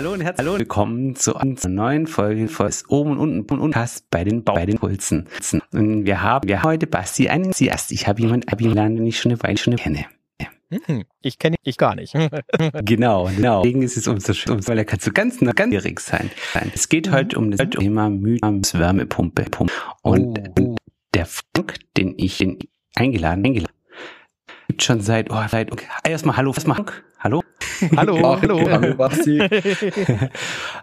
Hallo und herzlich willkommen zu einer neuen Folge des Oben und Unten und Unten bei den bei den Pulsen. Und wir haben wir haben heute Basti einen Sie erst. Ich habe jemanden eingeladen, den ich schon eine Weile schon kenne. Hm, Ich kenne ich gar nicht. Genau, genau. Deswegen ist es umso schön, weil er kann so ganz, ganz sein. Es geht heute um das Thema Mythos Wärmepumpe. Und, Oh. und der Frank, den ich den eingeladen, eingeladen, gibt schon seit, oh, seit, okay. erstmal hallo, erstmal Frank, hallo. hallo, Ach, hallo. hallo, Basti.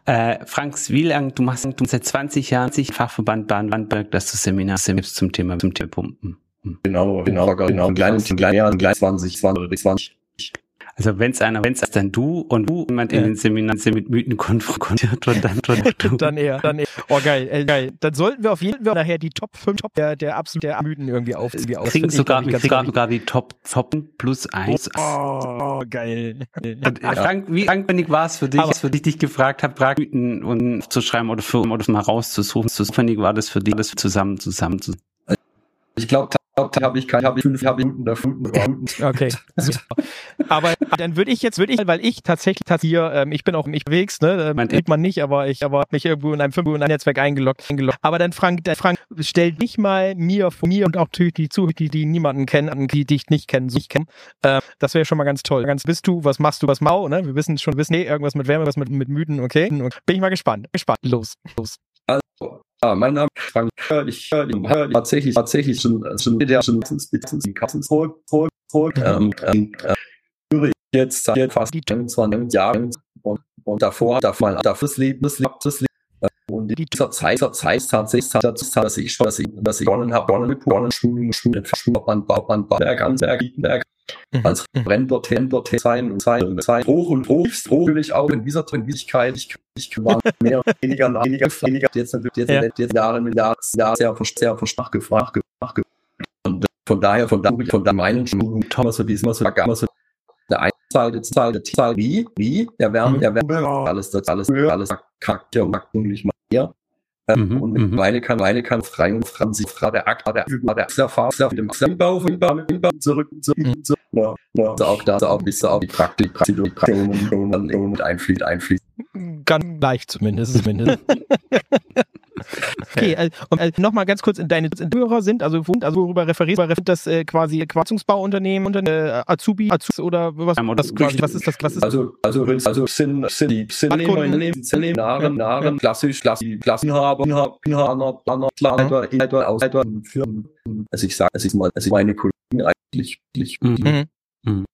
Äh, Franks, wie lang, du machst du seit 20 Jahren sich Fachverband Baden-Württemberg, dass du Seminar gibst zum Thema, zum Thema Pumpen. Genau, genau, genau. Ein kleines, ein kleines Jahr, ein kleines 20, 20, 20. Also wenn's einer, wenn's dann du und du jemand in Ja. den Seminaren mit Mythen konfrontiert und dann, du. dann eher, dann eher. Oh geil, äh, geil. Dann sollten wir auf jeden Fall nachher die Top 5 Top der, der absolut der Mythen irgendwie auf. Irgendwie Wir auf. kriegen ich, sogar, ich, kriegen sogar die Top, Top plus eins. Oh, geil. Und, äh, Frank, wie langweilig war es für dich, Aber- für dich dich gefragt habe, Mythen und zu schreiben oder für, oder mal rauszusuchen, aufwendig war das für dich, das zusammen, zusammen zu Ich glaube, habe ich keine, habe ich fünf, habe ich Minuten dafür. Okay. Aber dann würde ich jetzt, würde ich, weil ich tatsächlich tats- hier, ähm, ich bin auch ich unterwegs, ne, ähm, sieht man nicht, aber ich aber hab mich irgendwo in einem irgendwo in einem Netzwerk eingeloggt, eingeloggt. Aber dann Frank, dann Frank, stell dich mal mir vor mir und auch die Zuhörer, die, die niemanden kennen, die dich nicht kennen, so nicht kennen. Ähm, das wäre schon mal ganz toll. Ganz bist du, was machst du, was mau, ne? Wir wissen schon, wir wissen nee, irgendwas mit Wärme, was mit mit Müden, okay? Bin ich mal gespannt, gespannt. Los, los. Ah, mein Name ist Frank. Ich höre hör tatsächlich, tatsächlich schon, schon der schon holt, holt, holt. Ähm, ähm, äh, höre ich jetzt seit fast 20 Jahren und, davor, davor, davor das Leben, das Leben, das. Äh, in dieser Zeit, dieser Zeit tatsächlich, dass ich schon, dass ich, dass ich begonnen habe, begonnen mit begonnen, Schulen, Schulen, Schulen, Bauern, Berg, Berg, Berg, als Render, Render, sein und sein, sein, hoch und hoch, hoch, auch in dieser Dringlichkeit, ich, ich war mehr weniger, weniger, weniger, jetzt natürlich, jetzt, Ja. jetzt, Jahre mit Jahren, Jahr sehr, sehr verstach gefragt, gefragt, und äh, von daher, von da, von da meinen Schulung, Thomas, so diesmal so, immer so, der eine Zahl, der Zahl, der Zahl, wie, wie, der Wärme, der Wärme, alles, das, alles, alles, Charakter und eigentlich mal Ähm, Mhm, und mhm. mittlerweile kann, mittlerweile kann frei und Franzi, frei der Akt, der der mit dem Bau, von Bau, mit dem Bau, zurück, zurück, zurück, ja, ja, also auch da, also auch bis auch die Praktik, Praktik, die Praktik, und, und, und, und einfließt, einfließt. Ganz leicht zumindest. zumindest. Okay, also, und, äh, nochmal ganz kurz, deine Hörer sind, also, also worüber referierst du, das äh, quasi Quarzungsbauunternehmen, unter, äh, Azubi, Azubi oder was, was, quasi, was ist das, was ist Also, also, also sind, sind die, sind Nahren, Nahren, klassisch, klassisch, Klassenhaber, Inhaber, Inhaber, Planer, Leiter, Leiter, Ausleiter, Firmen. Also ich sage, es ist mal, also meine Kollegen eigentlich, eigentlich, Mhm. Mhm.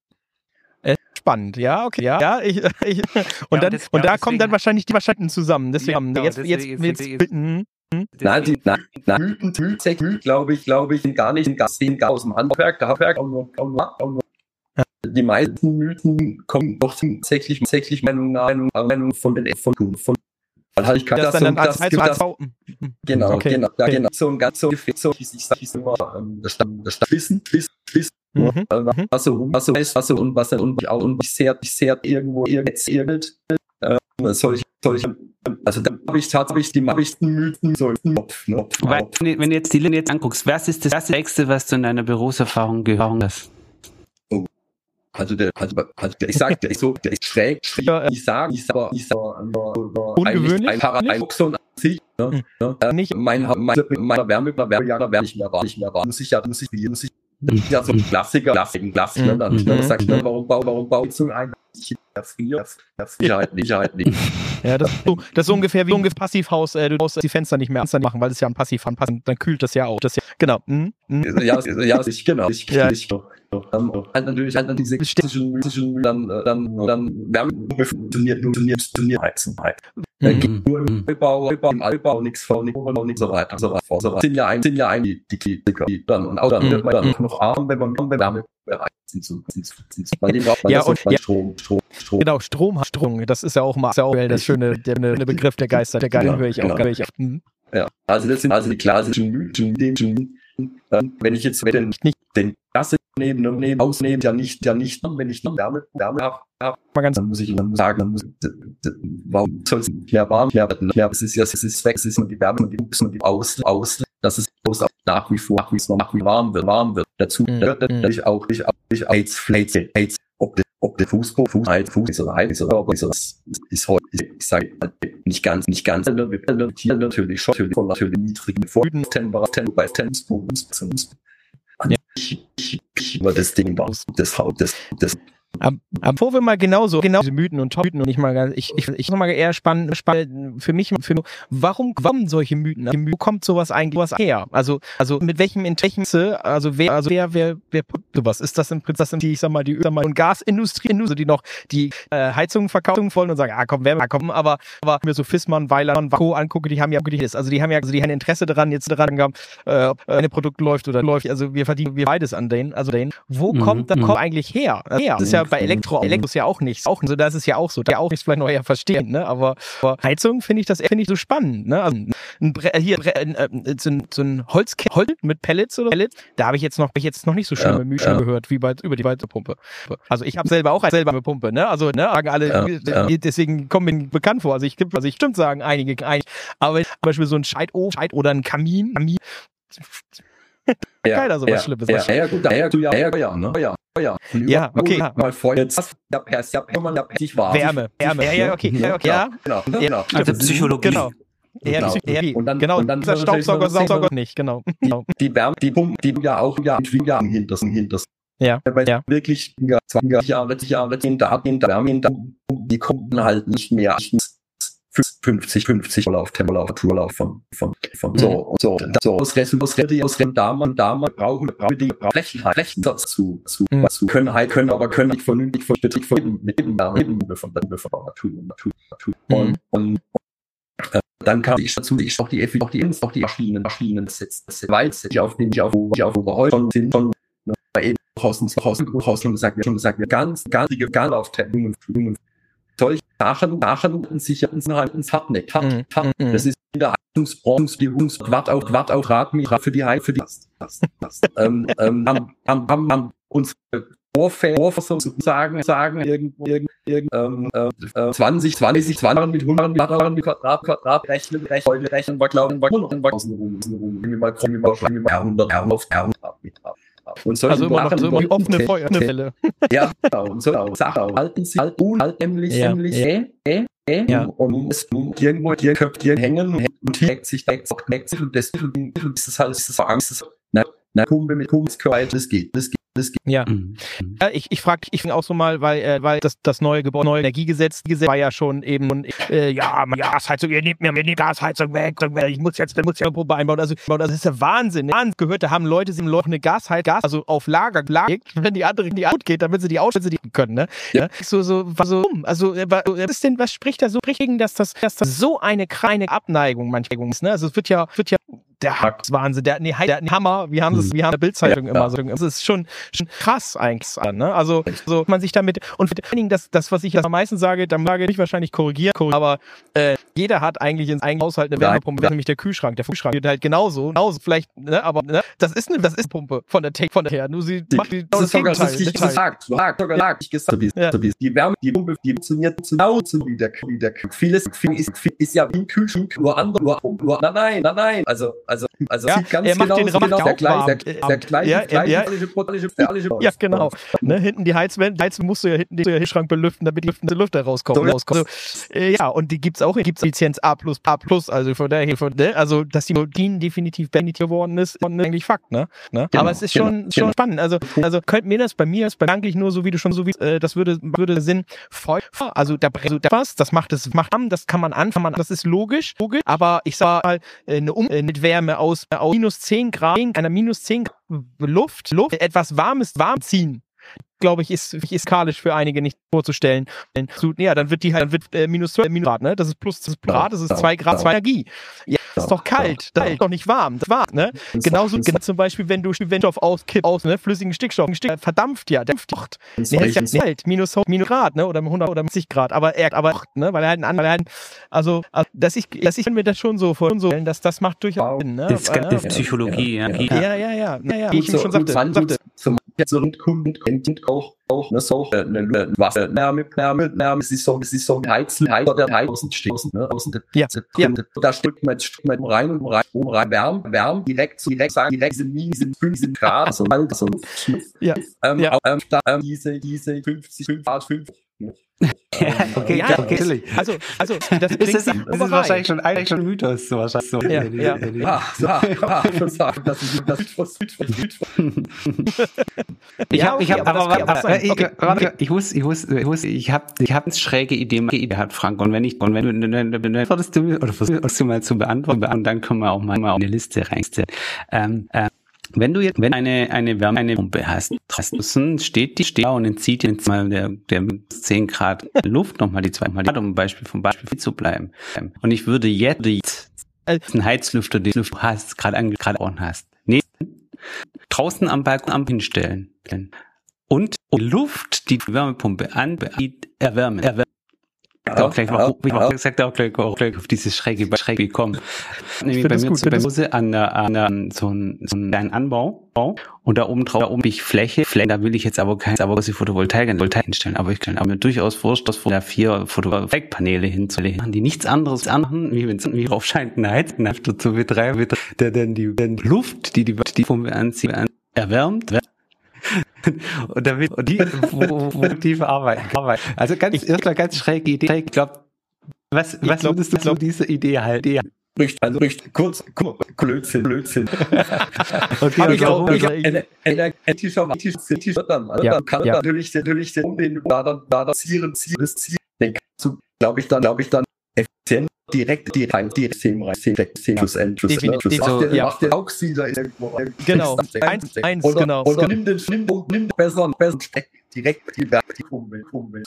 Spannend, ja, okay, ja, ja ich, ich, und Ja, dann, das- und da kommen dann wahrscheinlich die Wahrscheinlich zusammen, deswegen, Ja, jetzt, genau, jetzt, jetzt, deswegen- hm, Nein, die, nein, nein, Mythen, Mythen, glaube ich, glaube ich, sind gar nicht, aus dem Handwerk, Handwerk. Die meisten Mythen kommen doch tatsächlich, tatsächlich Meinung Meinung, Meinung von den, von, von, weil halt ich kann das das, dann so, das, als, gibt als, das, Genau, Okay. genau, ja, Okay. genau. So ein ganz so so ich sag ich immer, ähm, das das Stamm, Wissen, Wissen, Wissen, Mhm. äh, was so, was so ist, was so und was so und auch und ich sehr, ich sehr irgendwo irgend, irgend, äh, soll ich, soll ich, also da habe ich tatsächlich die meisten Mythen so im Kopf, ne? Weil, wenn, du jetzt die Linie jetzt anguckst, was ist das Nächste, was du in deiner Berufserfahrung gehört hast? Also der, also, also der, ich sag, der ist so, der ist schräg, schräg. Ja, äh, ich sag, ich sag, ich sag, aber Ungewöhnlich? ein Paradoxon an sich, ne? ne? Äh, Nicht- mein, mein, meiner Wärme, Wärme, ja, werde ich mehr war, nicht mehr war. Muss ich ja, muss ich, muss ich, ja, so ein Klassiker, Klassiker, Klassiker, ne? dann, Mhm. dann sag ich, ne, warum, warum, warum baut so ein, ich, ja, frier, ja, Sicherheit nicht, Sicherheit nicht. Ja, das, ist so, das ist ungefähr wie ungefähr Passivhaus. Äh, du brauchst die Fenster nicht mehr machen, weil es ja ein Passiv an Passiv, dann kühlt das ja auch. Das ja, genau. Mhm. Mhm. Ja, ja, ich, genau, ich, Ja. ich, dann, halt natürlich, halt dann diese klassischen, mythischen, dann, äh, dann, dann, Wärme funktioniert, funktioniert, funktioniert, Heizen, halt. Mhm. nur im Neubau, Neubau, im Altbau, nichts vor, nichts so weiter, so weiter, so weiter. Sind ja ein, sind ja ein, die, die, die, dann, und auch dann Mhm. wird man dann noch arm, wenn man, wenn Wärme bereit sind zu, sind zu, sind zu, weil die braucht man Ja, und-. Strom, Strom, Strom. Genau, Strom, Strom, das ist ja auch mal ist ja auch das schöne, der, Begriff der Geister, der Geister, höre ich auch, genau. höre ich auch. Mhm. Ja, also das sind also die klassischen Mythen, ähm, wenn ich jetzt den, Nicht- den Klasse neben, neben, ausnehmen, ja nicht, ja nicht, wenn ich noch Wärme, Wärme habe, hab, Mal ganz, dann muss ich dann sagen, dann muss, warum soll es mehr warm werden? Ja, es ist ja, es ist weg, es ist nur die Wärme, die muss man die aus, aus, dass es aus nach wie vor, nach wie vor, nach wie warm wird, warm wird. Dazu Mhm. wird natürlich auch, ich auch, ich AIDS, AIDS, AIDS ob der, ob der Fußball, Fuß, Fuß, Fuß, ist oder ist oder ist, ist, ist heute, ich sage nicht ganz, nicht ganz, natürlich schon, natürlich von natürlich niedrigen Temperaturen bei Temperaturen. Über das Ding war, das Haut, das, das, aber, aber bevor wir mal genauso genau diese Mythen und Mythen und nicht mal ich ich ich noch mal eher spannend spannend für mich für warum warum solche Mythen? Wo kommt sowas eigentlich was her? Also also mit welchem Interesse also wer also wer wer wer sowas? Ist das im Prinzip das sind die ich sag mal die mal, und Gasindustrie also die noch die äh, Heizungen verkaufen wollen und sagen ah komm wer kommen aber aber mir so Fissmann Weiler und Co angucke die haben ja also die haben ja also die haben Interesse daran jetzt daran gehabt äh, ob eine Produkt läuft oder läuft also wir verdienen wir beides an denen also denen. Wo mhm, kommt das kommt eigentlich her? Her das ist ja bei Elektro, Elektro ist ja auch nichts. Auch so, das ist ja auch so. Da auch nichts vielleicht noch eher verstehen, ne? Aber, aber Heizung finde ich das finde ich so spannend, ne? Also ein Bre hier ein, äh, so ein, so ein Holz, Holz mit Pellets oder Pellets, da habe ich jetzt noch ich jetzt noch nicht so schlimme ja, Mühe ja. gehört wie bei über die Waldpumpe. Also ich habe selber auch selber eine Pumpe, ne? Also ne, sagen alle ja, ja. deswegen kommen mir bekannt vor. Also ich also ich stimmt sagen einige, einige aber zum Beispiel so ein Scheitofen Scheit oder ein Kamin, Kamin ja, Keiner sowas ja, Schlimmes. Ja, ja, gut, ja, du ja, ja, ja, ne? Ja, ja. Ja, okay. Mal vor jetzt, ja, per, ja, per, man, ja, sich war. Wärme, Wärme. Ja, ja, okay, ja, okay. Ja, genau, genau. Also Psychologie. Genau. Ja, genau. Und dann, genau, und dann dieser Staubsauger, Staubsauger nicht, genau. Die, die Wärme, die Pumpen, die ja auch ja Jahren hinters, hinters. Ja, weil ja. wirklich 20 Jahre, 30 Jahre in der Wärme, die kommen halt nicht mehr 50, 50 Lauf, Temperaturlauf von, von, von, so, und so, so, aus Resten, aus Resten, aus Resten, da man, da man brauchen, brauchen die Flächen, Flächensatz zu, zu, mhm. zu können, halt können, aber können nicht vernünftig, vernünftig, mit dem, mit dem, von, von, von Natur, Natur, Natur. Und, und, äh, dann kam ich dazu, ich auch die, auch die, auch die Maschinen, Maschinen setzen, weil sie auf den, auf, auf, auf, schon sind, schon, ne, eben, draußen, draußen, draußen, gesagt, schon gesagt, ganz, ganz, ganz auf Tempungen, solche Sachen, Sachen sichern halt ins Hartneck. Hart, mm, hart. Mm, das ist in der Heizungsbranche, die Hungs, Quad auf Quad auf Radmeter für die Heizung, für die, das, das, das, ähm, ähm, haben, haben, haben, haben unsere Vorväter sozusagen, sagen, irgendwo, irgend, irgend, ähm, äh, 20, 20, 20 mit 100 Quadrat, Quadrat, Quadrat, rechnen, rechnen, heute rechnen wir, glauben wir, und wir außen rum, rum, wir mal, wir mal, wir mal, 100, 100, 100 Quadratmeter. Und solche also immer noch so wie offene Feuerfälle. Ja, genau. Und so genau. Sachen halten sie halt unheimlich, ja. nämlich, äh, äh, äh, ja. und es irgendwo dir Köpfchen hängen und hängt sich, hängt sich und das ist es halt, ist es Angst, na, na, Kumpel mit Kumpel, das geht, das geht. Das ja. Mhm. ja, ich, ich frage ich auch so mal, weil, äh, weil das, das neue Gebäude, neue Energiegesetz Gesetz war ja schon eben, äh, ja, Gasheizung, ihr nehmt mir, mir die Gasheizung weg, ich muss jetzt, muss ja eine Probe einbauen. Also, das ist ja Wahnsinn. Wahnsinn. Gehört, da haben Leute, sie Leute eine Gasheizung, Gas, also auf Lager gelegt, wenn die andere in die Out geht, damit sie die die können, ne? Ja. So, so, so, also, äh, was ist denn, was spricht da so gegen, dass das, dass das so eine kleine Abneigung manchmal ist, ne? Also, es wird ja, wird ja der Hack. Wahnsinn, der, nee, der Hammer, wir haben das, hm. wir haben der Bildzeitung ja, immer so. Das ist schon, schon krass eigentlich, ne? Also, so man sich damit und vor allen Dingen das, das, was ich am meisten sage, dann sage ich wahrscheinlich korrigieren, aber äh, jeder hat eigentlich in seinem Haushalt eine Wärmepumpe, das ist nämlich der Kühlschrank. Der Kühlschrank wird halt genauso, genauso vielleicht, ne, aber ne, das ist eine, das ist Pumpe von der Take von der her. Nur sie macht die, das, das ist sogar ist gesagt, gesagt, gesagt, ich gesagt, ja. die Wärme, die Pumpe, die funktioniert genauso wie der, wie der Vieles, viel ist, viel ist ja wie ein Kühlschrank, nur andere, nur, nur, nein, nein, nein, also, also, also ja, ganz er macht genau, den Raum genau der gleiche, der, der, der gleiche, ja, gleiche, ja, genau. Ne, hinten die Heizwände, Heizwände musst du ja hinten den Schrank belüften, damit die Lüfte, rauskommen. Rauskommen. Also, äh, ja, und die gibt's auch, gibt's Effizienz A plus, A plus, also von daher, von, ne, also, dass die Modin definitiv beendet geworden ist, ist eigentlich Fakt, ne? ne? Genau, Aber es ist schon, genau, schon genau. spannend. Also, also, könnte mir das bei mir, ist eigentlich nur so, wie du schon so wie, äh, das würde, würde Sinn, voll, also, da, also, da was, das macht es, macht, das kann man anfangen, das ist logisch, logisch, aber ich sag mal, äh, eine um, äh, mit Wärme aus, aus minus 10 Grad, einer minus 10 Grad Luft, Luft, etwas warmes warm ziehen glaube ich, ist, ist kalisch für einige nicht vorzustellen. Ja, dann wird die halt, dann wird äh, minus 12 Minus Grad, ne? Das ist plus das ist Grad, das ist 2 Grad, 2 Energie. Ja, das ist doch kalt, das ist doch nicht warm, das war, ne? Genauso genau zum Beispiel, wenn du Stickstoff auskippst, aus, ne? Flüssigen Stickstoff, Stick, verdampft ja, der dämpft. Der ist ja kalt, minus, minus Grad, ne? Oder 100 oder 50 Grad, aber er, aber, ne? Weil er halt ein anderer, halt, also, also, dass ich, dass ich mir das schon so vorstellen, dass das macht durchaus Sinn, ne? Das ist Psychologie, ja. Ja, ja, ja, ja, ja, wie ich schon sagte, sagte ja, und auch auch ne so äh, eine Wasser Wärme Wärme Wärme es ist so es ist so ein Heizen Heizer der Heizen steht ne außen ja, ja. da steckt man steckt man rein und rein um rein Wärme Wärme direkt so direkt sagen direkt sind nie sind 15 Grad so so ja, ähm, ja. Ähm, da, ähm, diese diese 50 5 Grad 5 okay, ja, ja, okay. Natürlich. Also, also das, das, ist, das ist wahrscheinlich schon eigentlich schon Mythos. So wahrscheinlich so. Ja, ja. Ah, ah, das ist das ist was Ich Ja, habe, ich habe, aber aber, das ich, Okay. ich muss, ich muss, ich muss, ich habe, ich habe eine schräge Idee, Idee hat Frank. Und wenn ich, und wenn du, dann, dann, dann antwortest du mir oder versuchst du mal zu beantworten, und dann können wir auch mal, mal auf eine Liste reinstellen. Ähm, ähm, wenn du jetzt, wenn eine, eine Wärme, eine Pumpe hast, draußen steht die, steht und entzieht jetzt mal der, der 10 Grad Luft nochmal die zwei Mal, um ein Beispiel, vom Beispiel zu bleiben. Und ich würde jetzt Äh. einen Heizlüfter, den du hast, gerade ange, gerade on hast, nee, draußen am Balkon am hinstellen. Und Luft, die die Wärmepumpe an, erwärmen, erwärmen. Ich auch gleich, warum, ich auch gesagt auch gleich, auch gleich auf diese schräge, schräge kommen. Nämlich bei mir gut, zu Hause an an der, so ein, so einen kleinen Anbau. Und da oben drauf, da oben ich Fläche, Fläche, da will ich jetzt aber kein, aber Photovoltaik, hinstellen. Aber ich kann aber mir durchaus wurscht, dass der vier Photovoltaikpaneele hinzulegen, die nichts anderes anmachen, wie wenn es wie drauf scheint, eine Heizknafte zu betreiben, der dann die, die Luft, die die, die Pumpe anzieht, an, erwärmt, und damit und die die verarbeiten. arbeiten. Also ganz erstmal ganz schräge Idee. Ich glaube, was, was glaub- würdest du zu dieser Idee halten? Richtig, also richtig, kurz, kurz, Blödsinn, Blödsinn. Okay, Habe ich also, auch, also- ethischer, ethischer, dann, also Ja, dann kann ja. natürlich, natürlich, den, den, da dann, da das Ziel, Ziel, das Ziel, den kannst du, glaube ich, dann, glaube ich, dann direkt, direkt, rein, direkt, System rein, direkt, System, schlussendlich, Definitiv, schlussendlich. Das so, macht der, ja. der Auxiliar irgendwo. Genau, eins, eins, oder, genau. Oder nimm den, nimm, nimm besser, besser, steck direkt die die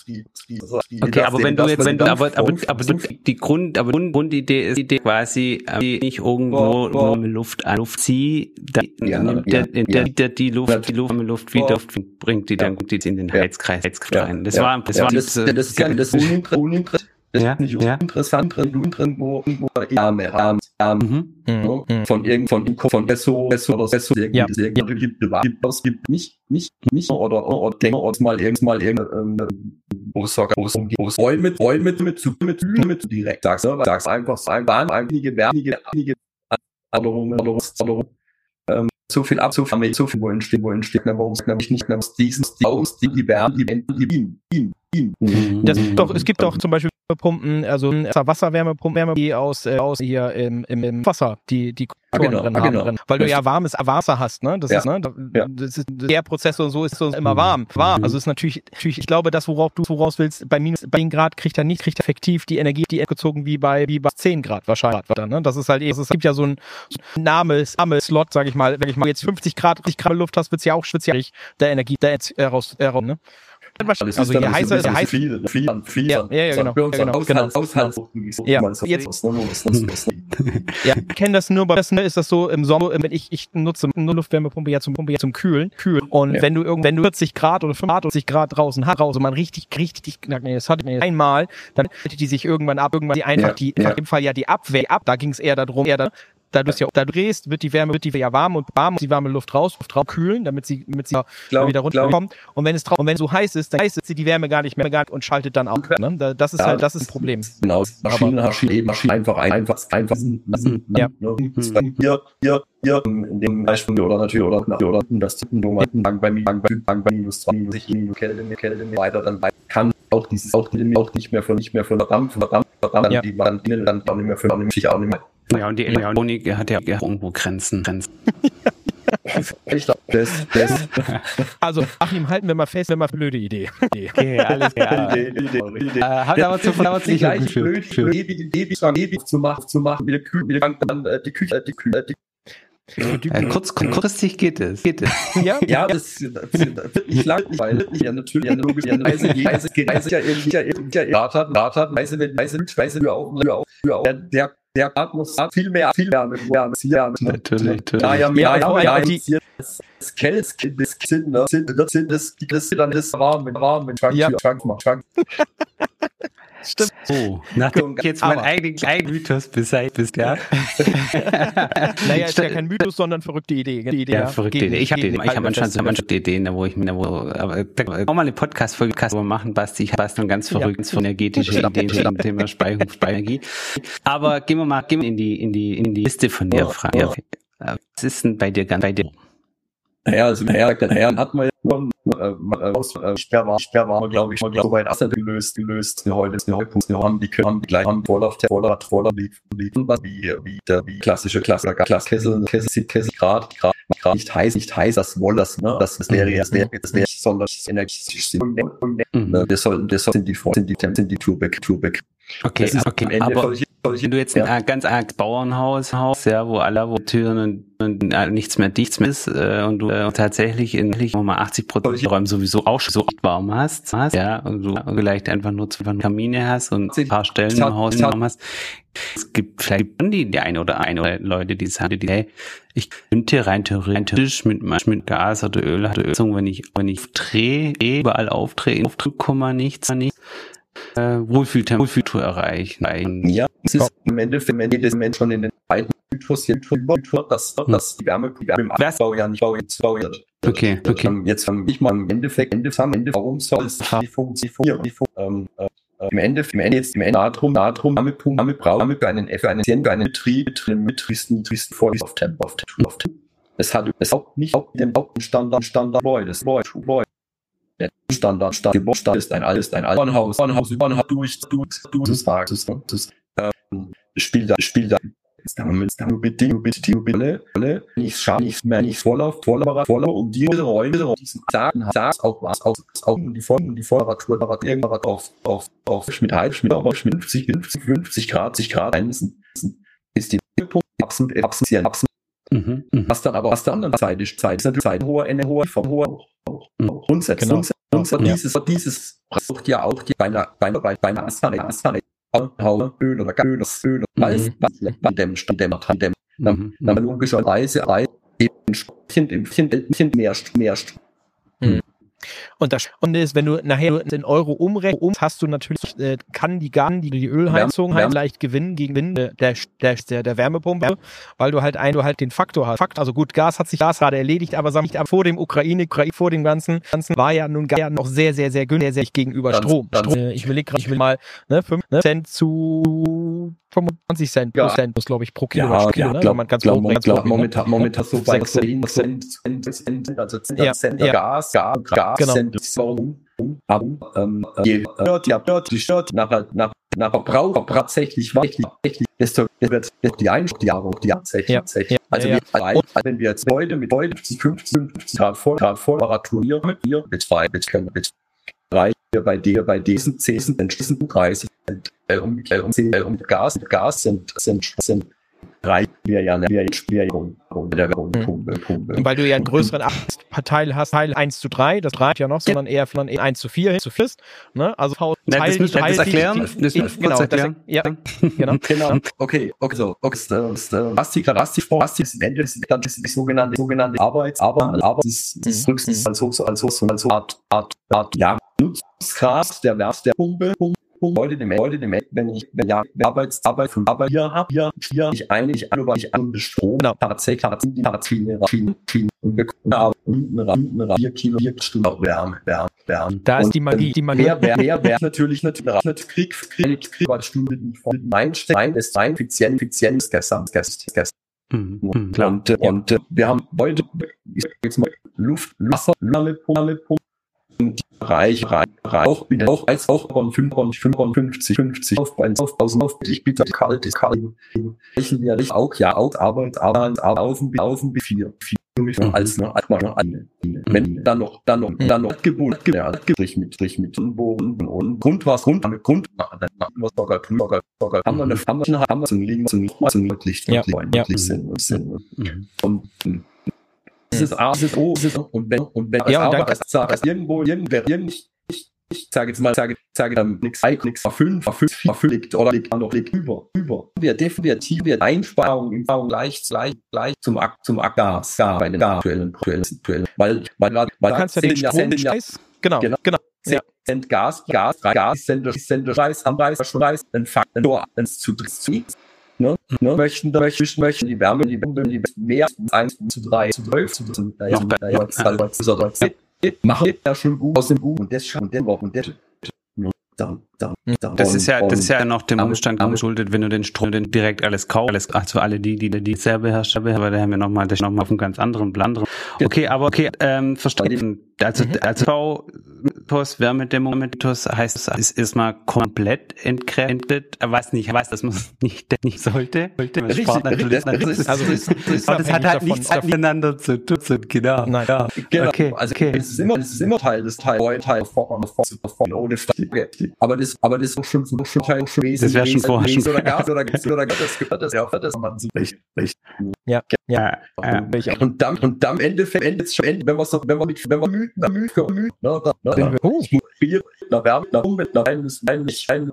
die, die, die, Okay, aber wenn du jetzt, wenn du, aber, aber, aber die Grund, aber Grund, Grundidee ist die Idee quasi, äh, die nicht irgendwo Boah, Luft an Luft zieh, da, Ja, nimmt der, der, der, die Luft, die Luft, warme Luft wieder, bringt die dann, die in den. Heizkreis, Heizkreis rein. Das war, das war, das, ist das ist uninter- uninteressant. Das Ja, ist nicht ja. uninteressant drin, drin, wo, wo Arme, Arme, Mhm. Mhm. Mhm. von irgend von von Esso, Esso oder Esso Ja. gibt gibt das gibt nicht nicht nicht oder oder denke oder mal irgend mal irgendein ähm, wo es sogar wo es um wo es Roll mit Roll mit mit zu mit mit direkt sagst du sagst einfach einfach einige wenige einige Anforderungen Anforderungen ähm, so viel ab, so viel, so viel, wo entsteht, wo entsteht, ne, warum es nämlich nicht, ne, aus diesen, aus die, die Wärme, die, die, die, die, die, die. Das ist doch, es gibt doch zum Beispiel Pumpen, also Wasserwärmepumpen, Wärme, die aus, äh, aus hier im, im, im Wasser, die, die Ah, genau, drin ah, genau. drin. Weil du ja warmes Wasser hast, ne? Das Ja. ist, ne? Das ist, der Prozess und so ist so immer warm. Warm. Also ist natürlich, natürlich, ich glaube, das, worauf du voraus willst, bei minus bei 10 Grad kriegt er nicht, kriegt er effektiv die Energie, die gezogen wie bei, wie bei 10 Grad wahrscheinlich. Ne? Das ist halt, ist, es gibt ja so ein Names, Name-Slot, sag ich mal. Wenn ich mal jetzt 50 Grad, 50 Grad Luft hast, wird's ja auch speziell der Energie, der jetzt äh, raus, äh, raus, ne? Das Also ist je heißer, je so heiß, viel, viel, viel, Ja, ja, ja, genau, Bei uns ja, genau, Haushalt- genau. Haushalt- Ja. Jetzt- Ja, ich kenne das nur, bei das ist das so im Sommer, wenn ich, ich nutze nur Luftwärmepumpe ja zum Pumpe ja zum Kühlen, kühlen. Und Ja. wenn du irgend, wenn du 40 Grad oder 35 Grad draußen hast, draußen man richtig, richtig, nee, das hatte ich einmal, dann hätte die sich irgendwann ab, irgendwann die einfach Ja, die, ja. in dem Fall ja die Abwehr ab, da ging es eher darum, eher da, da du es ja, da du drehst, wird die Wärme, wird die ja warm und warm und die warme Luft raus, Luft raus kühlen, damit sie, damit sie Glaub- wieder runterkommt. Und wenn es drau- und wenn es so heiß ist, dann heißt sie die Wärme gar nicht mehr gar- und schaltet dann auf. Ne? Da- Das ist Ja, halt, das ist ein Problem. Genau, Maschinen, Maschinen, Maschinen, einfach, einfach, einfach, Ja. hier, hier, hier, in dem Beispiel, oder natürlich, oder, oder, das Tippen, Bank bei, Bank bei, Bank bei minus 20, sich minus Kälte, mehr Kälte, mehr weiter, dann kann auch dieses, auch, auch nicht mehr von, nicht mehr von verdammt, verdammt, verdammt, Ja. die man dann auch nicht mehr für, nicht, auch nicht mehr. Ja, und die Elektronik hat ja irgendwo Grenzen. Grenzen. Ich glaube, das, das, Also, Achim, halten wir mal fest, wir mal blöde Idee. Okay, alles klar. Idee, Idee, Idee. Äh, hat aber zu die, die nicht gleiche geführt. blöd, geführt. ewig, ewig, ewig zu machen, zu machen, dann äh, die Küche, die Küche, Äh, kurz, kurzfristig geht es. Geht es. Ja, Ja, das, das wird nicht lang, weil ja natürlich ja logisch, ja Weise, die Weise, die Weise ja irgendwie ja irgendwie ja Rat hat, Rat hat, Weise, wenn Weise, Weise für auch, für auch, für auch, der, Rat muss viel mehr, viel mehr mit Wärme, Wärme, Natürlich, natürlich. Ja, ja, Ja, ja, ja, ja, die- das, das das das Kind, ne, sind, das sind, das, das, dann ist warm, wenn warm, wenn Schrank, Ja. Schrank Schrank. Stimmt. So, nachdem ich jetzt mein eigenes eigen Mythos beseitigt bist, ja. naja, ist ja kein Mythos, sondern verrückte Idee. Die Idee ja, verrückte Idee. Ich habe ich habe anscheinend so manche Ideen, wo ich mir, wo, aber da auch mal eine Podcast-Folge machen, Basti. Ich habe dann ganz verrückt ja. energetische Ideen zum Thema Speicherungsenergie. Aber gehen wir mal, gehen wir in die, in die, in die Liste von dir, Frank. Was ist denn bei dir ganz, bei dir? Naja, also naja, naja, hat man ja schon äh, aus äh, Sperrware, Sperrware, glaube ich, glaube soweit Asset gelöst, gelöst. Heute ist eine Heupunkt, haben die können die gleich haben voller voller voller liegen, wie wie der wie klassische Klasse Kessel Kessel Kessel Grad Grad nicht heiß nicht heiß das wohl das ne das das wäre das wäre das wäre sondern energetisch sind das sollten das sind die sind die sind die Turbek Turbek Okay, okay, aber wenn du jetzt ja. ein ganz arg Bauernhaus Haus, ja, wo alle wo Türen und, und äh, nichts mehr dicht ist äh, und du äh, tatsächlich in mal 80 Prozent der Räume sowieso auch so warm hast, hast, ja, und du vielleicht einfach nur zwei Kamine hast und ein paar Stellen im Haus warm hast. Es gibt vielleicht die, die eine oder eine oder Leute, die sagen, die, hey, ich könnte rein theoretisch mit, mit Gas oder Öl, oder Öl wenn ich, wenn ich drehe, überall aufdrehe, aufdrehe, nichts, nichts äh, Wohlfühltemperatur erreichen. Ja, es ist im Endeffekt, im Endeffekt schon in den beiden Mythos, dass, dass die Wärme, die Wärme im Abbau ja nicht wird. Okay, okay. Jetzt fange ich mal im Endeffekt, Ende, am Ende, warum soll es die funktionieren? Ähm, äh, im Ende, im Ende ist im Ende darum, damit, damit brauchen wir einen, für einen, für einen Betrieb, mit Tristen, Tristen vor auf Tempo, auf Tempo. Es hat, es auch nicht auch dem Standard, Standard, Boy, das Boy, Boy. Der Standard Standard ist ein alles ein Bauernhaus, Bauernhaus, Bauernhaus durch, durch, durch, das Tag, das, das, ähm, Spiel da, Spiel da. Damit, damit, Bedingungen, Bedingungen, alle, nicht schaffen, nicht mehr, nicht Vorlauf, Vorlauf, Vorlauf, um diese Räume, diesen Sagen, Sagen, auch was, auch, auch die Folgen, die Vorratur, irgendwas auf, auf, auf, mit halb, mit, auf, mit 50, 50, 50 Grad, 60 Grad, ist die Punkt, Absen, Absen, Absen, Mhm, was dann aber aus der anderen Seite Zeit ist natürlich Zeit hoher, eine hohe, vom hoher, Grundsatz, genau. Grundsatz ja. dieses, dieses braucht ja auch die, bei einer, bei einer, bei einer Asane, Asane, Hau, Öl oder Öl, Öl, Salz, bei dem, dem, dem, dann, dann logischerweise eben entsprechend, mehr, mehr, mhm. Und das Spannende ist, wenn du nachher in Euro umrechnest, hast du natürlich, äh, kann die Garn, die, die Ölheizung halt leicht gewinnen gegen der, der, der, der Wärmepumpe, weil du halt ein, du halt den Faktor hast. Fakt, also gut, Gas hat sich Gas gerade erledigt, aber sag ich, vor dem Ukraine, vor dem ganzen, ganzen war ja nun ja noch sehr, sehr, sehr günstig, gegenüber Strom. Strom. Äh, ich will gerade, ich will mal, ne, 5 ne, Cent zu 25 Cent plus ja. Cent, glaube ich, pro Kilo. Ja, Kilo, ja, ne? glaub, man ganz glaub, glaub, glaub, ne? momentan, momentan so bei 10 Cent, Cent, Cent, also 10 ja, Cent ja. Gas, Gas, Gas, genau. Cent, aber, ähm, je ja, hört, die stört, nach, nach, nach Verbrauch, tatsächlich, tatsächlich, desto, wird die Einstellung, die die tatsächlich, ja. Also, ja, ja. Wir, wenn wir jetzt heute mit heute 50, 50 Grad voll, Grad voll, Temperatur mit hier, mit zwei, mit, mit drei, bei dir, bei diesen 10 entschließen 30 äh, um, äh, um, äh, um Gas, Gas sind, sind, sind drei wir ja eine wir der mhm. Weil du ja einen größeren Teil hast, Teil 1 zu 3, das 3 ja noch, sondern eher von 1 zu 4 zu 4. Ne? Also Teil, das müssen wir das erklären. Das müssen wir genau, erklären. Ja, genau. genau. Okay, okay, so, okay, so, was die was die Frau, was die Ende ist, dann ist die sogenannte, sogenannte Arbeits, aber, aber, das ist höchstens mhm. als so, als so, als so Art, Art, Art, ja, Nutzgrad der Wert der Pumpe, heute dem heute dem wenn ich wenn ja Arbeits Arbeit von Arbeit hier habe hier hier ich eigentlich an über ich an Strom tatsächlich die Partien viel viel bekommen vier Kilo vier Stunden Wärme Wärme Wärme da ist die Magie die Magie wer wer wer natürlich natürlich Krieg Krieg Krieg war Stunde die von einstellen ist ein effizient effizient gestern gestern Mhm, und, und, äh, wir haben heute jetzt mal Luft, Wasser, die Bereich, Bereich, auch, auch als auch von 55, 50 auf, auf, auf, auf, ich bitte kalt, ist kalt, welchen wir nicht auch, ja, auch, aber, aber, aber, auf, auf, vier, vier, als, ne, als mal eine, wenn dann noch, dann noch, dann noch Gebot, ja, Strich mit, Strich mit, und, und, und, Grund was, Grund, Grund, dann was sogar, sogar, sogar, haben wir eine, haben wir, haben wir zum Liegen, zum Licht, ja, ja, sind, sind, und, es ist A, es ist O, es ist O. Und wenn, und wenn ja, aber es sagt, irgendwo, irgendwer, irgend, ich, ich sage jetzt mal, sage, sage dann nichts, nichts, fünf, fünf, fünf liegt oder liegt noch liegt über, über. Wir definitiv wird Einsparung im Bau gleich, gleich, gleich zum Akt, zum Gas, Gas, bei den aktuellen, aktuellen, aktuellen, weil, weil, weil, weil, kannst ja den Strompreis, genau, genau, genau. Cent Gas, Gas, Gas, Cent, Preis, am Preis, Preis, dann Fakten, nur eins zu zu. Ne, ne, möchten, da möchten, möchten die Wärme, die Wärme, die mehr als eins zu drei, zu zwölf, zu naja, naja, machen ja schon gut aus dem Gut und das schon, und das, und das, da, da, da, das ist ja, das ist ja noch dem Umstand geschuldet, wenn du den Strom den direkt alles kaufst, alles, also alle die, die die sehr beherrscht, aber da haben wir nochmal, das nochmal auf einem ganz anderen Plan. Okay, aber okay, ähm, verstanden. Also, mhm. also V-Tos, Wärmedämmung, Wärmetos heißt, es ist erstmal komplett entkräftet. Er weiß nicht, er weiß, dass man es nicht, nicht sollte. sollte richtig, richtig, richtig, also, das, das, das hat halt nichts miteinander zu tun, genau. Nein, ja. Genau. Okay, also, okay. Es ist immer, es ist immer Teil des Teil, Teil, Form, Form, ohne aber das, aber das ist schon, schon, schon Teil, schon Das wäre schon vorher schon. Oder Gas, oder Gas, oder Gas, das gehört das, ja, das man so richtig, richtig. Ja, ja. Und dann, und dann, Ende, Ende, wenn man so, wenn man mit, wenn man müde, müde, müde, ne, ne, oh. Spiel, nach Wärme, nach Umwelt, nach Wein, ist Wein, nicht Wein,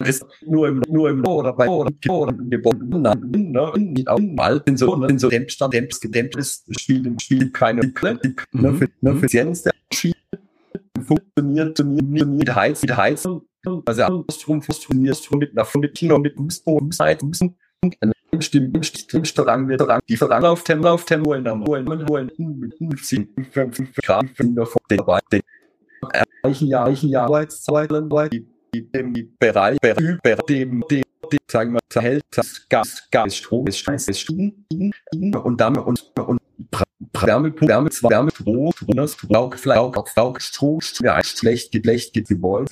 ist nur im, nur im oder bei oder oder gebunden, ne, nicht auch mal in so, in so Dämpfstand, Dämpf, gedämpft ist, spielt im Spiel keine, ne, für, ne, für Jens, der Spiel funktioniert, funktioniert, heizt, mit Heizung, also andersrum funktioniert, mit einer, mit, mit, mit, mit, mit, Stimmt, stimmt, Strang wird Rang, die Verlauf, Temlauf, Tempolen, holen, holen, mit 5, 5 Grad, dabei, erreichen ja, erreichen ja Arbeitszeit, die dem Bereich, über dem, dem, sagen wir, Gas, Gas, Strom, ist Scheiß, ist Strom, und damit, und, und, Wärme, Wärme, Wärme, Strom, Strom, Strom, Strom, Strom, Strom, schlecht, schlecht, gewollt,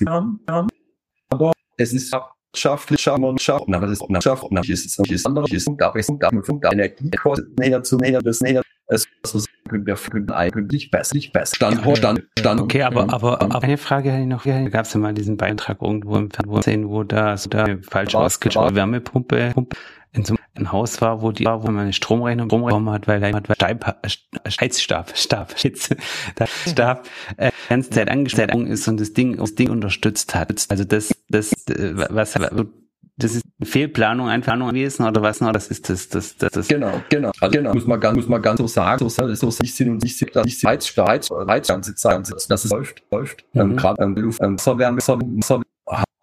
aber es ist wirtschaftlich man schafft, aber das ist schafft, na, ist es ist andere, ist gab es gab es gab Energie kostet näher zu näher das näher es können wir können eigentlich besser nicht besser stand stand stand okay aber aber, eine Frage hätte ich noch gab es ja mal diesen Beitrag irgendwo im Fernsehen wo da da falsch ausgeschaut Wärmepumpe Pumpe in so einem Haus war, wo die, wo man eine Stromrechnung bekommen hat, weil er hat Heizstab, Stab, Hitze, da Stab, äh, ganze Zeit angestellt ist und das Ding, das Ding unterstützt hat. Also das, das, äh, was, das ist Fehlplanung, Einplanung gewesen oder was noch? Das ist das, das, das, das. Genau, genau, also genau. Muss man ganz, muss man ganz so sagen, so, so ich sind und ich sind, dass ich Heiz, Heiz, Heiz, ganze Zeit, dass es läuft, läuft. Ähm, mhm. Gerade ähm, Luft, ähm, Wasserwärme, Wasserwärme,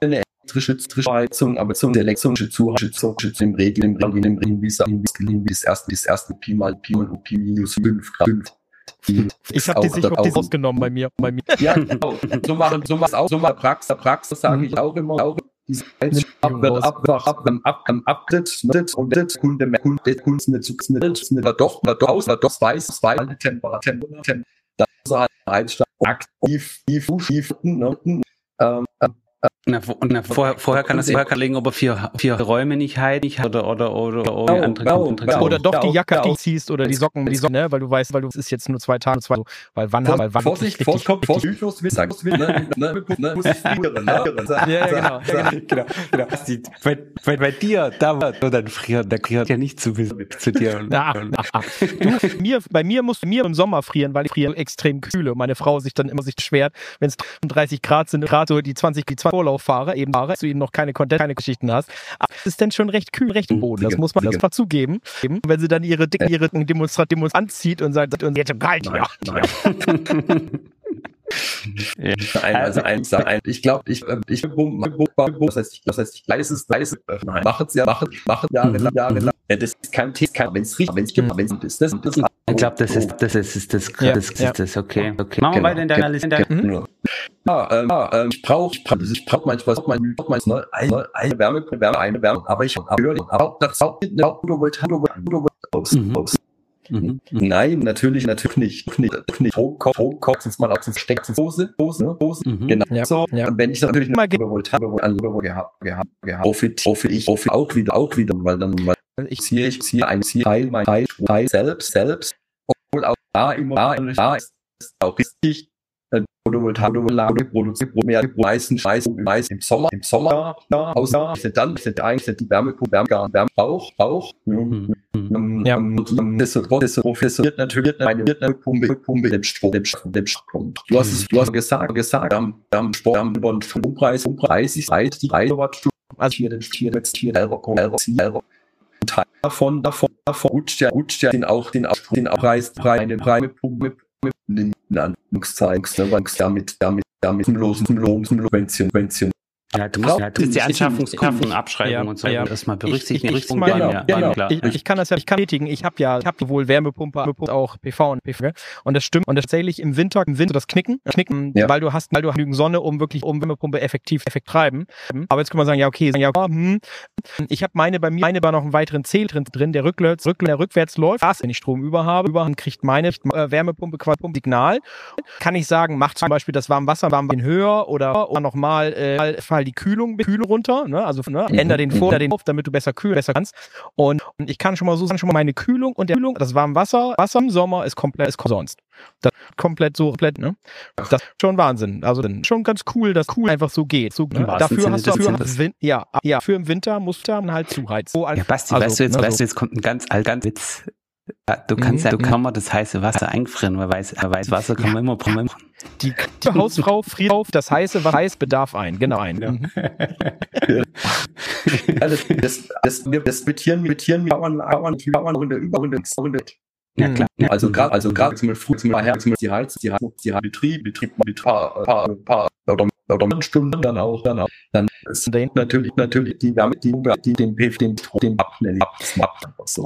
eine elektrische Heizung, aber zum elektrische Zuheizung im Regen, im Regen, im Regen, wie es wie das erste, das erste Pi mal Pi und Pi minus 5 Grad. Ich habe die sich auch die rausgenommen bei mir, bei mir. Ja, genau. So machen, so was auch, so mal Praxis, Praxis sage ich auch immer, auch diese ab wird ab ab ab ab ab abdet und det Kunde mehr Kunde Kunde zu nicht doch doch doch weiß weiß Temperatur Temperatur das Einstein aktiv aktiv ne ähm na, und na, vorher, vorher kann das vorher kann legen, ob er vier, vier Räume nicht heilig oder oder oder oder, oder, andere, genau, andere genau, oder doch die Jacke genau. ziehst oder die Socken, die Socken, ne, weil du weißt, weil du es ist jetzt nur zwei Tage, zwei, weil wann, Vor, weil wann Vorsicht, Vorsicht, kommt, Vorsicht, Vorsicht, sagen, ne, ne, ne, muss ich frieren, ne, ja, ja, genau, genau, genau, genau. Bei, bei, dir, da war dann frieren, der friert ja nicht zu, zu dir. Ach, ach, ach. Du, mir, bei mir muss mir im Sommer frieren, weil ich friere extrem kühle und meine Frau sich dann immer sich schwert, wenn es 30 Grad sind, gerade so die 20, die 20 Vorlauf fahre, eben fahre, du ihnen noch keine Content, keine Geschichten hast. Aber es ist dann schon recht kühl, recht im Boden. Das muss man einfach zugeben. Eben, wenn sie dann ihre dicken, ihre Demonstrat Demonstrat anzieht und sagt, und jetzt kalt hier. ja. Ein, also ein, ein, ich glaube, ich, ich, das heißt, ich, das heißt, ich leise es, leise, nein, machen es ja, machen, machen jahrelang, jahrelang. Ja, das ist kein Thema, wenn es riecht, wenn es gibt, wenn es ist, das, das ist. Ich glaube, das ist, das ist, ist das, ja, das, ist das, okay, okay. Machen wir weiter in deiner Liste. Mhm. Ja, ähm, ja, ähm, ich brauche, ich brauche, ich brauche manchmal, mein, manchmal eine, eine Wärme, Wärme, eine Wärme, aber ich habe, aber das auch, eine Photovoltaik, aus, aus. Mhm. Nein, natürlich, natürlich nicht. nicht, nicht. Hochkopf, Hochkopf, sonst mal auf den Steck, Hose, Hose, Hose. Mhm. Genau. Ja. So, ja. Und wenn ich natürlich mal gewollt habe, gehabt, gehabt, gehabt, hoffe, hoffe ich, hoffe auch wieder, auch wieder, weil dann, weil ich ziehe, ich ziehe ein Teil, mein Teil, Teil selbst, selbst, obwohl auch da immer, da, da ist auch richtig, Photovoltaik produziert mehr meisten Scheiß im Sommer im Sommer ja, außer sind dann sind eigentlich die Wärmepumpe Wärme Wärme Bauch Bauch mhm. ja. das professoriert natürlich eine Wärmepumpe Pumpe dem Strom dem Strom dem Strom du hast es du hast gesagt gesagt am am Sport am Strompreis um 30 30 Kilowattstunden also hier den hier jetzt hier Teil davon davon davon rutscht ja rutscht ja den auch den auch den auch Preis eine Wärmepumpe in Anführungszeichen, ne, damit, damit ja, mit dem losen, losen, losen, Subvention, ja, du musst, ja, du musst die Anschaffungskosten, Abschreibung Ja, und so ja. erstmal berücksichtigen. Ich, ich, meine, Genau, ja, ja, genau. klar. ich, ich kann das ja, ich kann bestätigen. Ich habe ja, ich habe sowohl Wärmepumpe, Wärmepumpe, auch PV und PV. Und das stimmt. Und das tatsächlich im Winter, im Winter das Knicken, Knicken, Ja. weil du hast, weil du genügend Sonne, um wirklich, um Wärmepumpe effektiv, effekt treiben. Aber jetzt kann man sagen, ja, okay, ja, hm, ich habe meine bei mir, meine war noch einen weiteren Zähl drin, drin der rückwärts, rück, der rückwärts läuft. Das, wenn ich Strom über habe, über kriegt meine äh, Wärmepumpe quasi Signal. Kann ich sagen, macht zum Beispiel das Warmwasser, Warmwasser höher oder, oder nochmal, äh, fall die Kühlung, Kühlung runter, ne? Also, ne? Mhm. änder den vor, Mhm. den auf, damit du besser kühlen, besser kannst. Und, und ich kann schon mal so sagen, schon mal meine Kühlung und der Kühlung, das warme Wasser, Wasser im Sommer ist komplett, ist sonst. Das ist komplett so, komplett, ne? Das ist schon Wahnsinn. Also, schon ganz cool, dass cool einfach so geht. So, ne? Dafür hast du. Win- ja, ja, für im Winter musst du dann halt zuheizen. So, Ja, Basti, also, weißt du jetzt, ne, weißt du, jetzt kommt ein ganz, ganz Witz. Ja, Du kannst Mhm, ja, du mhm. kann man das heiße Wasser einfrieren, weil weiß, äh, weiß Wasser kann man immer, immer. Die, die Hausfrau friert auf das heiße was heiß Bedarf ein. Genau ein. Ja. Mhm. Ja, das, das, das, das Betieren, Betieren, Bauern, Bauern, Bauern, Runde, Überrunde, Runde. Ja, klar. Ja. Also gerade, also gerade zum Beispiel zum Beispiel die Heiz, die Heiz, die Heiz, Betrieb, Betrieb, Betrieb, paar, paar, paar, oder, Stunden dann auch, dann auch, dann ist Den- natürlich, natürlich die Wärme, die, die den PF, den, den abschnellen, ab, ab, so.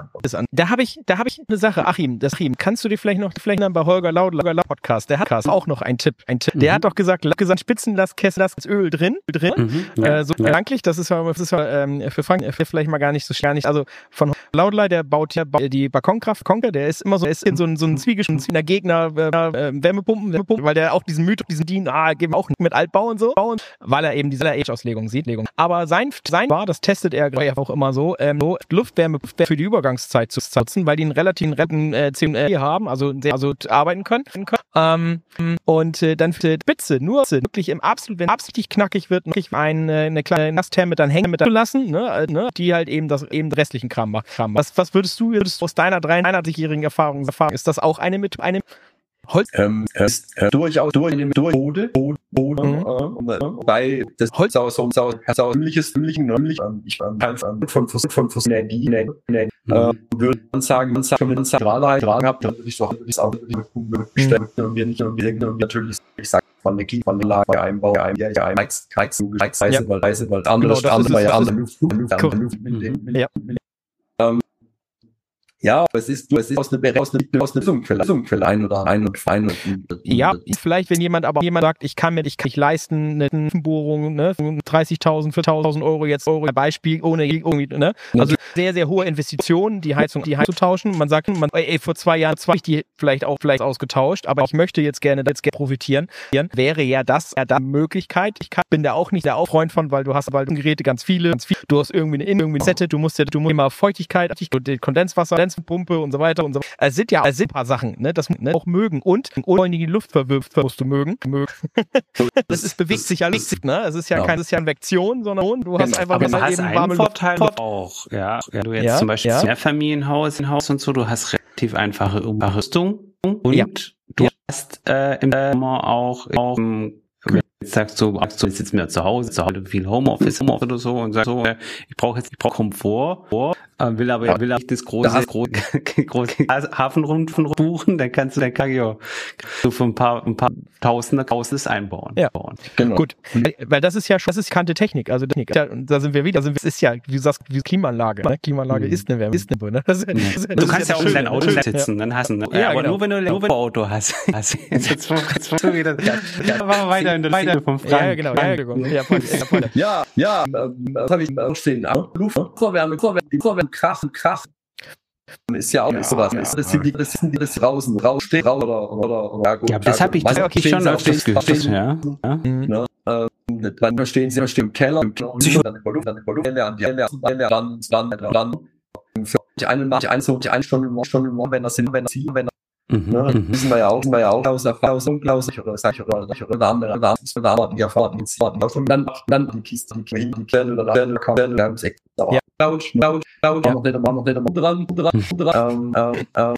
Da habe ich, da habe ich eine Sache. Achim, das Achim, kannst du dir vielleicht noch, vielleicht dann bei Holger Laud, Holger Laud Podcast, der hat auch noch einen Tipp, ein Tipp. Der Mhm. hat doch gesagt, gesagt, Spitzenlastkessel, das Öl drin, drin. Mhm, ja. Äh, so ja. gedanklich, das ist ja, das ist ja ähm, für Frank äh, vielleicht mal gar nicht so gar nicht. Also von Laudlei, der baut ja die Balkonkraft, Konker, der ist immer so, der ist in so ein so ein Zwiegeschen, der Gegner äh, äh, Wärmepumpen, Wärmepumpen, weil der auch diesen Mythos, diesen Dien, ah, geben wir auch nicht mit Altbau und so weil er eben diese Age-Auslegung sieht. Aber sein sein war, das testet er auch immer so, ähm, so Luftwärme für die Übergangszeit zu nutzen, weil die einen relativen retten äh, CO2 haben, also sehr, also arbeiten können. Ähm, und äh, dann für die Spitze, nur wirklich im absolut, wenn absolut knackig wird, wirklich ein, äh, eine kleine Nasstherme dann hängen mit zu lassen, ne, äh, ne, die halt eben das eben den restlichen Kram macht. Kram. Was, was würdest du würdest aus deiner 83-jährigen Erfahrung, Erfahrung, ist das auch eine mit eine Holz, Ähm, es ist äh, durchaus durch, durch Bode, Bode, Bode, Mhm. äh, weil das Holz- so, so, so, so, ähnliches, ähnlichen, ähnlich, ähm, ich, ähm, kann von, von, von, von, von Energie, ne, ne, äh, würde man sagen, man sagt, wenn man Zentrale dran habt, dann würde ich würde ich auch, bestellen, und wir nicht, und wir denken, und natürlich, ich sag, von der von der Lage, Einbau, ein, ja, ja, Heiz, Heiz, Heiz, weil weil andere, Genau, das andere, das andere Luft, Luft, andere Luft, mit dem, mit Ja. es ist, es ist aus einer, aus einer, aus einer Lösungsquelle, Lösungsquelle ein oder ein und ein und, und Ja, vielleicht, wenn jemand aber jemand sagt, ich kann mir ich kann nicht leisten, eine Bohrung, ne, 30.000, 4.000 Euro jetzt Euro Beispiel, ohne irgendwie, ne, also sehr, sehr hohe Investitionen, die Heizung, die Heizung zu tauschen. Man sagt, man, ey, vor zwei Jahren, zwei, ich die vielleicht auch vielleicht ausgetauscht, aber ich möchte jetzt gerne jetzt gerne profitieren. Wäre ja das ja da Möglichkeit. Ich kann, bin da auch nicht der auch Freund von, weil du hast weil Geräte ganz viele, ganz viele. Du hast irgendwie eine, irgendwie eine Sette, du musst ja, du musst immer Feuchtigkeit, die Kondenswasser, Kondenspumpe und so weiter und so. Es sind ja, es sind ein paar Sachen, ne, das ne, auch mögen und ohne die Luft verwirft, musst du mögen. mögen. Das ist bewegt sich alles, ne? Es ist ja Ja. keine, ist ja eine Vektion, sondern du hast Genau. einfach Aber du hast eben einen warme Luft. Vorteil auch, ja. ja. Du jetzt Ja, zum Beispiel ja. Mehrfamilienhaus ein Haus und so, du hast relativ einfache Überrüstung und Ja. du hast äh, im Sommer auch, auch ähm, wenn du jetzt sagst du, jetzt mehr zu Hause, zu Hause viel Homeoffice, Homeoffice oder so und sagst so, äh, ich brauche jetzt, ich brauche Komfort, äh, will aber will aber nicht das große, Da hast- große, große Hafenrundfunk buchen, dann kannst du, dann kann ich auch so für ein paar, ein paar Tausender, Tausendes einbauen. Ja. bauen. genau. Gut, weil, weil das ist ja schon, das ist kannte Technik, also Technik. Ja, und da sind wir wieder, da sind wir, das ist ja, wie du sagst, wie Klimaanlage. Ne? Klimaanlage Mhm. ist eine Wärme, ist eine ne? das, ist- das, ist- Du das kannst ja auch in dein ne? Auto Schön, sitzen, dann hast du, ne? Ja, aber genau. nur wenn du nur wenn du ein Auto hast. hast jetzt jetzt jetzt jetzt wieder. Ja, machen wir weiter in der weiter vom Ja, Frank. ja, genau, ja, genau. Ja, voll, ja, voll. Ja, ja, ähm, das habe ich auch stehen. Ah, Luft, Vorwärme, Vorwärme, Krachen, Krachen. Ist ja auch nicht sowas. ja, Das sind die, das sind die, das draußen, rausstehen, raus oder, oder, oder, ja, gut. Ja, das habe ich, das hab ich schon öfters gehört. Ja, ja. Mhm. Ne, äh, dann stehen sie stehen im Keller, im Keller und dann über Luft, dann über Luft, an die Ende, dann, dann, dann, dann, für die eine Nacht, die eine so, die eine Stunde, Stunde, wenn das sind, wenn das sind, wenn Mhm, Ne, mhm. wissen wir ja auch, wissen wir ja auch aus aus ich oder andere, andere, die Erfahrung, die Erfahrung, und dann, dann die Kiste, die hin, die Quelle oder Quelle, Quelle, haben Sekt, Ja. laut, laut, laut, noch nicht, noch nicht, dran, dran, dran, ähm, ähm,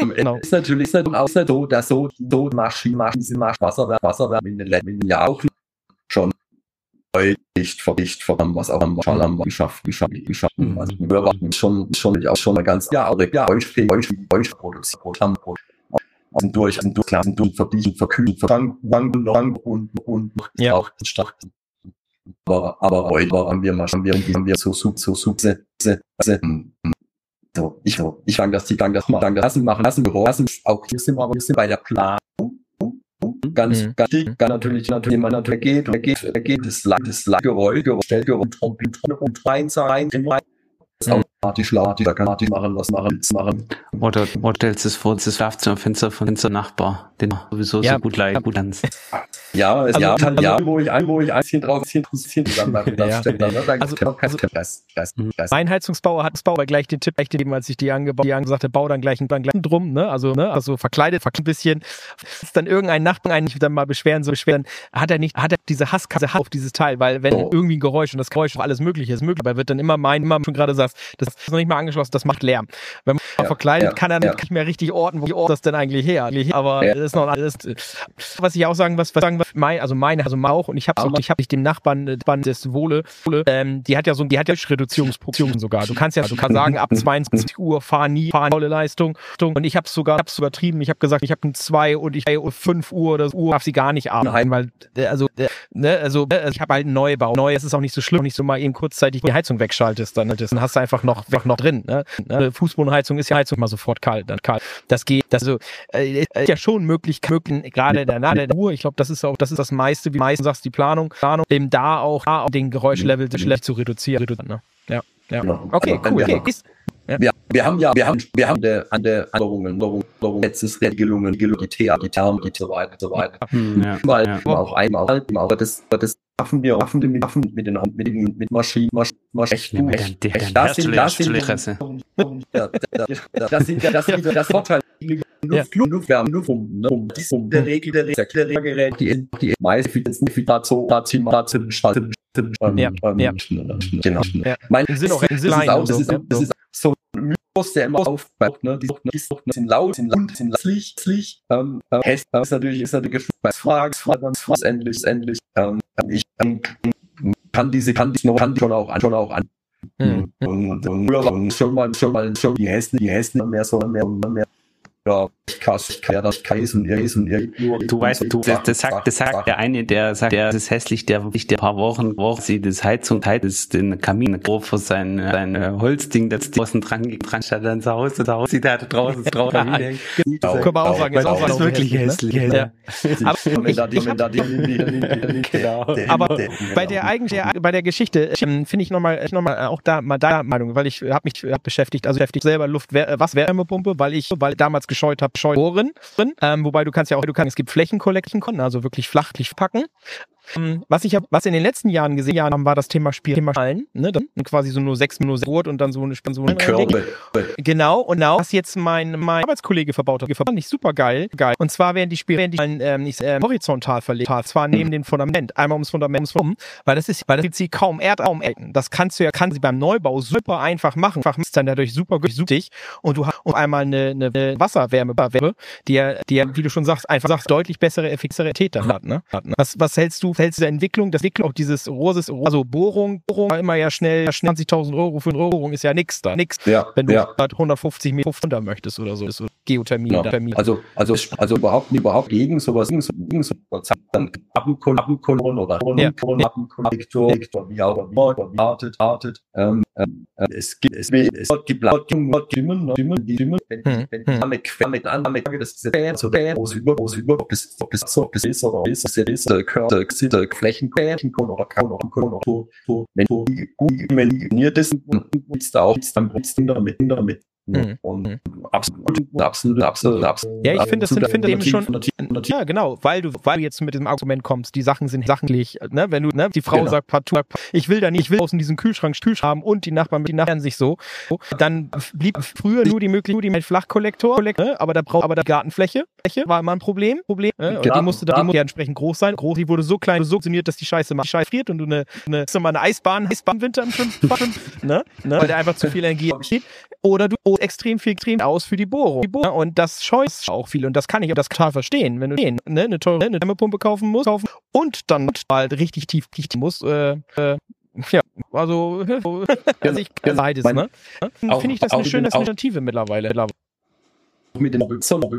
ähm, Genau. ist natürlich, ist natürlich auch so, dass so, so Maschinen, Maschinen, diese Masch, Wasserwerk, Wasserwerk in den letzten Jahren auch schon nicht verdicht verdammt was auch am Schalam geschafft geschafft geschafft also wir waren schon schon ja, schon mal ganz ja also, ja euch euch euch produziert sind durch sind durch klar sind durch verdichten verkühlen verdanken lang und und ja. auch stark aber aber heute waren wir mal schon wir haben wir so sub so sub se se se hm, hm. so ich so ich fange das die fange das mal fange das lassen machen lassen Büro lassen auch hier sind wir aber hier sind bei der Planung. Ganz, Mhm. ganz, dick, ganz natürlich, natürlich, jemand natürlich geht, er geht, er geht, das Land, das Land, Geräusch, Geräusch, Geräusch, und, und, und rein, rein, rein, automatisch laut, da kann ich machen, was machen, was machen. Oder, oder stellst du es vor, das Schlafzimmerfenster von unserem Nachbar, den sowieso Ja. so gut leiden, gut kannst. Ja, es Also- ja, halt, ja, wo ich ein, wo ich ein bisschen drauf, dann machen das Ja. Also- also- das, das, das, Mein Heizungsbauer hat Bauer gleich den Tipp gleich gegeben, als ich die angebaut, die angesagt habe, bau dann gleich einen, dann gleich einen drum, ne? Also, ne? Also verkleidet, verkleidet ein bisschen. Ist dann irgendein Nachbar einen dann mal beschweren, so beschweren, hat er nicht, hat er diese Hasskasse auf dieses Teil, weil wenn Oh. irgendwie ein Geräusch und das Geräusch auf alles mögliche ist möglich, aber wird dann immer meinen, immer schon gerade sagst, das ist noch nicht mal angeschlossen, das macht Lärm. Wenn man Ja, verkleidet, ja, kann er ja. nicht mehr richtig orten, wo die Ort das denn eigentlich her. Aber das ist noch alles. Was ich auch sagen, was, was sagen, was mein, also meine, also auch und ich habe so, ich habe dem Nachbarn, äh, des Wohle, ähm, die hat ja so, die hat ja Reduzierungsfunktionen sogar. Du kannst ja, du kannst sagen, ab 22 Uhr fahr nie, fahr volle Leistung. Und ich habe es sogar, hab's übertrieben. Ich habe gesagt, ich habe um zwei und ich 5 Uhr oder so Uhr darf sie gar nicht arbeiten, weil äh, also äh, ne, also äh, ich habe halt einen Neubau. Neu, es ist auch nicht so schlimm, nicht so mal eben kurzzeitig die Heizung wegschaltest, dann, dann hast du einfach noch, noch drin. Ne? Ne? Fußbodenheizung ist ja Heizung mal sofort kalt, dann kalt. Das geht, das so, äh, ist ja schon möglich, möglich gerade der Nahe der Uhr. Ich glaube, das ist auch, das ist das meiste, wie meistens sagst, die Planung, Planung, eben da auch, da auch den Geräuschlevel schlecht zu reduzieren. ne? Ja, ja. Genau. Okay, Also, cool. wir- Okay. Ist, Wir, wir haben ja, wir haben, wir haben der, an der Änderungen, letztes Regelungen, die Term, die so weiter, so weiter. Hm, ja, Mal, ja. auch einmal, aber das, das schaffen wir, wir mit, Waffen, mit den, mit den, mit Maschinen, Masch, Masch, echt Ja, mit echt- der- echt- Das sind, das sind, Herstellerpresse. ja, da- da- das sind, ja, das sind, das Vorteil. Luft, Luft, Luftwärme, Luft, um, ne, um, dies, um, der Regel, der Regel, der Regelgerät, die, die meiste, die, die, dazu, dazu, dazu, dazu, Ja, ja. Genau. Ja. Mein, sind auch das ist auch, das ja. das ist so Mythos, der immer aufbaut, ne, die Sucht, die Sucht, sind laut, sind laut, sind letztlich, letztlich, ähm, äh, ist natürlich, ist natürlich, Frage, Frage, Frage, endlich, endlich, ähm, ich, ähm, kann diese, kann die kann die schon auch an, schon auch an, Hm. und, und, und schon mal, schon mal, schon die Häsli, die Häsli mehr so, mehr, mehr, ja, Du weißt, du, das, das sagt, das sagt der eine, der sagt, der ist hässlich, der wirklich der paar Wochen braucht sie das Heizung, heizt ist den Kamin, vor sein, sein Holzding, das draußen dran, dran statt ans Haus, da Haus sieht er draußen drauf. Das kann man auch sagen, ist auch was wirklich hässlich. Ja. Aber bei der eigentlich, bei der Geschichte, ähm, finde ich nochmal, nochmal auch da, mal da Meinung, weil ich habe mich beschäftigt, also beschäftigt selber Luft, was Wärmepumpe, weil ich, weil damals gescheut habe, Scheuren ähm, wobei du kannst ja auch du kannst es gibt Flächenkollekten also wirklich flachlich packen. Ähm, Was ich hab, was in den letzten Jahren gesehen haben, war das Thema Spiel, Thema Schallen, ne, dann quasi so nur sechs sechs Wort und dann so eine so eine Körbe. Genau, und genau, was jetzt mein, mein Arbeitskollege verbaut hat, fand ich super geil, geil. Und zwar werden die Spiele, werden die ähm, nicht, ähm, horizontal verlegt, zwar neben dem Fundament, einmal ums Fundament, ums Fundament, weil das ist, weil das gibt sie kaum Erdraum. Das kannst du ja, kann sie beim Neubau super einfach machen, einfach ist dann dadurch super günstig und du hast einmal eine, eine Wasserwärme, Wärme, die ja, die ja, wie du schon sagst, einfach sagst, deutlich bessere Effektivität dann hat, ne? Hat, ne? Was, was hältst du, hältst du der Entwicklung, das Entwicklung, auch dieses Rohres, also Bohrung, Bohrung, war immer ja schnell, schnell 20.000 Euro für eine Bohrung ist ja nix da, nix Ja, wenn du ja. 150 Meter runter möchtest oder so. Ist so Geothermie oder Thermie. Also, also, also überhaupt überhaupt gegen sowas, gegen so, gegen so, dann Appenkolon oder Ja. Appenkolon, Viktor, Viktor, wie auch immer, wie artet, artet, ähm, ähm, es gibt es gibt die Platten Dimmen Dimmen Dimmen wenn wenn damit damit Annahme das ist so groß über groß über ob das ob das so ob das ist oder ist es ist Körper Sitter Flächen Flächen oder kann oder kann oder so so wenn du gut meniertes ist da auch ist dann ist damit damit da mit, Hm, und absolut, absolut, absolut, absolut. Ja, ich finde, das sind, finde eben schon, ja, genau, weil du, weil du jetzt mit diesem Argument kommst, die Sachen sind sachlich, ne, wenn du, ne, die Frau Genau. sagt partout, ich will da nicht, ich will außen diesen Kühlschrank, Kühlschrank haben und die Nachbarn, die Nachbarn sich so, dann blieb früher nur die Möglichkeit, nur die mit Flachkollektor, ne, aber da braucht, aber da Gartenfläche, Fläche war immer ein Problem, Problem, ne, die musste, die musste ja entsprechend groß sein, groß, die wurde so klein, so funktioniert, dass die Scheiße mal Scheiße friert und du eine, eine, so mal eine Eisbahn, Eisbahn Winter im Fall, ne, ne, weil der einfach zu viel Energie entsteht, oder du oh, extrem viel extrem aus für die Bohrung. Die Bohrung. Und das scheut auch viel. Und das kann ich auch das total verstehen. Wenn du den, ne, eine teure eine Wärmepumpe kaufen musst, kaufen und dann halt richtig tief richtig musst, äh, äh, ja, also, also ich genau. beides, Mein- ne? Finde ich das auch eine in schöne Alternative mittlerweile. mittlerweile. Mit den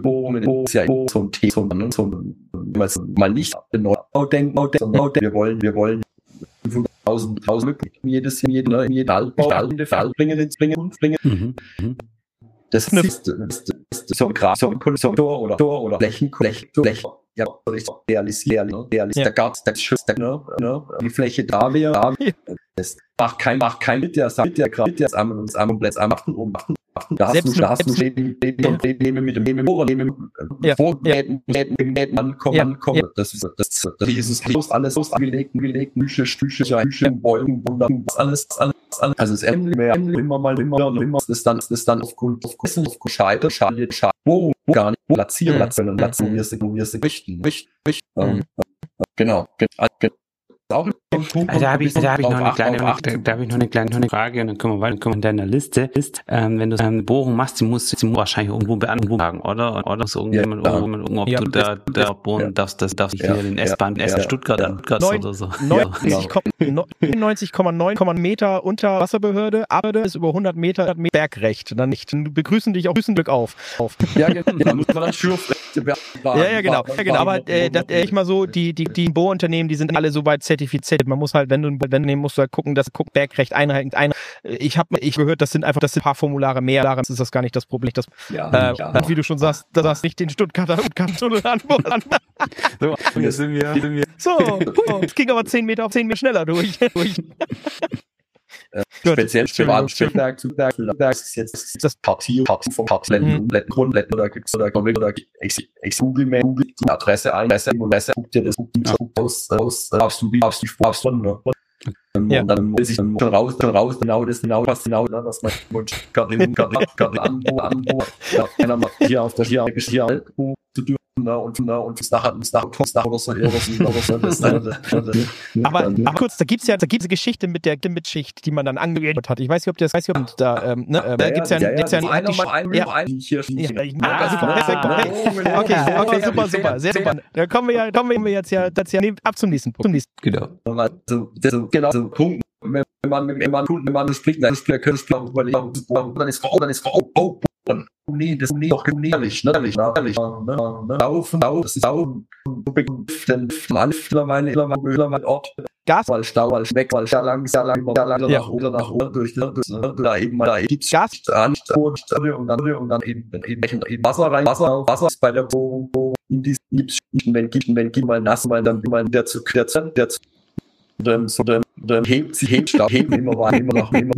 Bohrungen, ist ja so ein Thema, so ein, so ein, mal nicht genau denken, wir wollen, wir wollen 5000 1000 jedes jeden ne, jeden Altbau alle Fall bringen bringen bringen mhm. das ist, das ist so Gras so Konstruktor oder oder Flächen Flächen Flächen ja realisieren realisieren da gab es das Schuss ne, ne, die Fläche da wäre das macht kein macht kein mit der mit der Grad der am uns am Platz am machen da hast du, da hast du Probleme mit dem mit dem ankommen, ankommen. Das ist, das, das ist es alles aus angelegten, gelegten Bücher, Bücher, Bücher, Bäumen, alles, alles, alles. Also es immer, immer mal, immer, immer, das dann, das dann aufgrund, aufgrund, aufgrund Scheide, Scheide, Scheide, wo, wo gar nicht platzieren, platzieren, platzieren, wir sind, wir sind, richten, richten, richten, genau, genau auch ein Punkt. Da habe ich, da hab ich noch eine kleine, da, da habe ich noch eine kleine Frage und dann können wir weiter kommen in deiner Liste. Ist, ähm, wenn du eine Bohrung machst, die musst du wahrscheinlich irgendwo beantragen, oder? Oder so irgendjemand, ja, irgendjemand, irgendwo, ob ja, du da, da bohren ja. darfst, das darfst du ja, hier in S-Bahn, ja, S Stuttgart an, oder so. 99,9 Meter unter Wasserbehörde, aber ist über 100 Meter Bergrecht. Dann nicht, begrüßen dich auch Glück auf. auf. Ja, genau, muss man dann schürfen. Ja, ja, genau. Ja, genau. Aber äh, das, äh, ich mal so, die, die, die Bohrunternehmen, die sind alle so weit zertifiziert. Man muss halt, wenn du wenn du nehmen musst du halt gucken, dass guck Bergrecht einhalten. Ein, ich habe ich gehört, das sind einfach das sind ein paar Formulare mehr. Daran ist das gar nicht das Problem. Das, ja, äh, ja. Wie du schon sagst, da sagst nicht den Stuttgarter Tunnel anbohren. so, hier sind wir. Sind wir. So, es ging aber 10 Meter auf 10 Meter schneller durch. durch. Äh, speziell Privatstückwerk zu Werk, ist jetzt das Partie, vom Partie, Grundletten oder gibt's oder oder Google Mail, Google die Adresse ein, Adresse, Adresse, guck dir das aus, aus, darfst du, darfst du, darfst du, ja. Und dann muss ich dann schon raus, schon raus, genau das, genau was, genau das, was mein Wunsch gerade gerade anbo, anbo, ja, einer macht hier auf der hier, hier zu dürfen ne, und, ne, und bis nachher, bis nachher, bis nachher oder so, oder so, oder so, das, aber, aber kurz, da gibt's ja, da gibt's eine Geschichte mit der Mitschicht, die man dann angehört hat. Ich weiß nicht, ob das, weiß nicht, ob da, ähm, ne, da gibt's ja, ja, gibt's ja, einer mal einen, ja, hier, hier. Okay, okay, super, super, sehr super. Da kommen wir ja, kommen wir jetzt ja, das ja ab zum nächsten Punkt. Zum nächsten. Genau. Also, genau, Punkt wenn man, wenn man, wenn man das dann ist der Künstler dann ist, dann ist, oh, oh, oh, nee, das ist doch ne, ne, ehrlich, ne, ne, laufen, laufen, das ist laufen, denn man mittlerweile, mittlerweile Ort, Gas, weil Stau, weil weg, weil sehr lang, sehr lang, sehr lang, nach oben, nach oben, durch, da eben da gibt's Gas, an, und dann, und dann eben, eben, Wasser rein, Wasser, Wasser ist bei der Bohrung, in gibt's, wenn, wenn, gibt mal nass, mal dann, mal der Zug, der Zug, der Zug, dann, hebt sie, hebt, Stab, hebt immer weiter, immer noch, immer,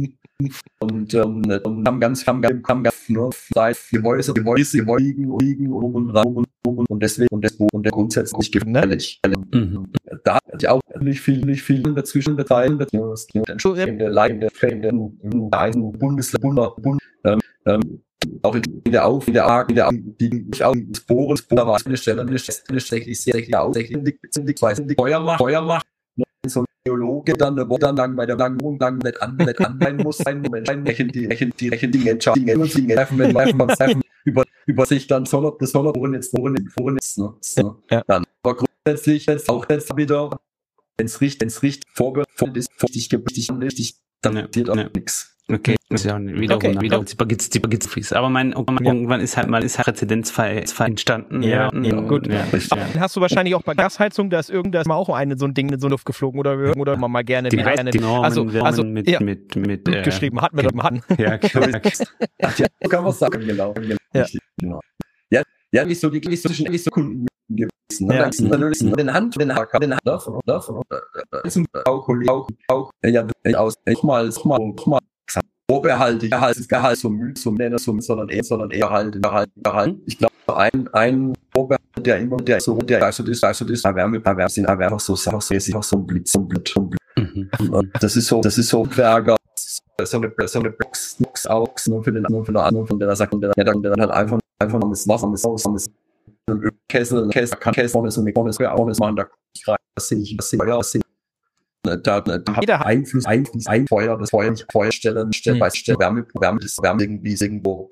und ähm, haben ganz, haben, haben, haben ganz, ne, seit die Häuser, die Häuser, die Häuser liegen, liegen um und rum und rum und deswegen und deswegen und der grundsätzlich gefährlich. Mhm. Da hat ja auch nicht viel, nicht viel dazwischen beteiligt, in der Leitung der Fälle, in der Bundesland, Bund, ähm, ähm, auch in der Auf, in der Arg, in der die ich auch Sporen, Sporen war eine Stelle, eine Stelle, eine Stelle, die sehr, sehr ausdrücklich, Feuer macht, Feuer macht, so ein Theologe dann, wo dann lang bei der Langung lang nicht an, nicht an muss, sein Moment, welchen die, welchen die, welchen Dinge entscheiden, Dinge treffen, wenn man treffen, über, über sich dann soll das soll er jetzt, wohl wohl jetzt, ne, ne, ja. dann. Aber grundsätzlich jetzt auch jetzt wieder, wenn es richtig, wenn es richtig vorbereitet ist, richtig, richtig, richtig, dann passiert auch nichts. Okay, ist ja wieder okay. wieder gibt's die gibt's fies. Aber mein irgendwann ist halt mal ist halt Präzedenzfall entstanden. Ja, ja, ja gut. Ja. Hast du wahrscheinlich auch bei Gasheizung, da ist irgendwas mal auch eine so ein Ding in so Luft geflogen oder oder man mal gerne die, gerne die Normen, also also mit ja. mit mit äh, geschrieben hatten wir doch mal hatten. Ja, ja, kann man sagen genau. Ja. Ja, ja, nicht so die nicht so nicht so Kunden gewesen. Ne? Ja. Mhm. Den Hand, den Hacker, den Hand davon, davon, auch, auch, auch, ja, aus, ich mal, mal, mal, Vorbehalte, Gehalt, Gehalt zum, zum Nenner, zum, sondern eher, sondern eher halt, halt, halt. Ich glaube, ein, ein Vorbehalt, der immer, der so, der also ist, also ist, Erwärme, Erwärme, sind Erwärme, so, so, so, so, so ein Blitz, so ein Blitz, so ein Blitz. Mhm. Und das ist so, das ist so Werker, so eine, so eine Box, Box, Box, nur für den, nur für den anderen, von der er sagt, der, der dann, der dann halt einfach, einfach noch das Wasser, das Wasser, das Kessel, Kessel, kann Kessel, vorne ist so eine, vorne ist auch, das man da, das sehe ich, das sehe ich, das sehe ich, da, da hat Einfluss, Einfluss, ein Feuer, das Feuer nicht Feuerstellen, Stellen, hm. Stellen, Wärme, Wärme, das Wärme irgendwie irgendwo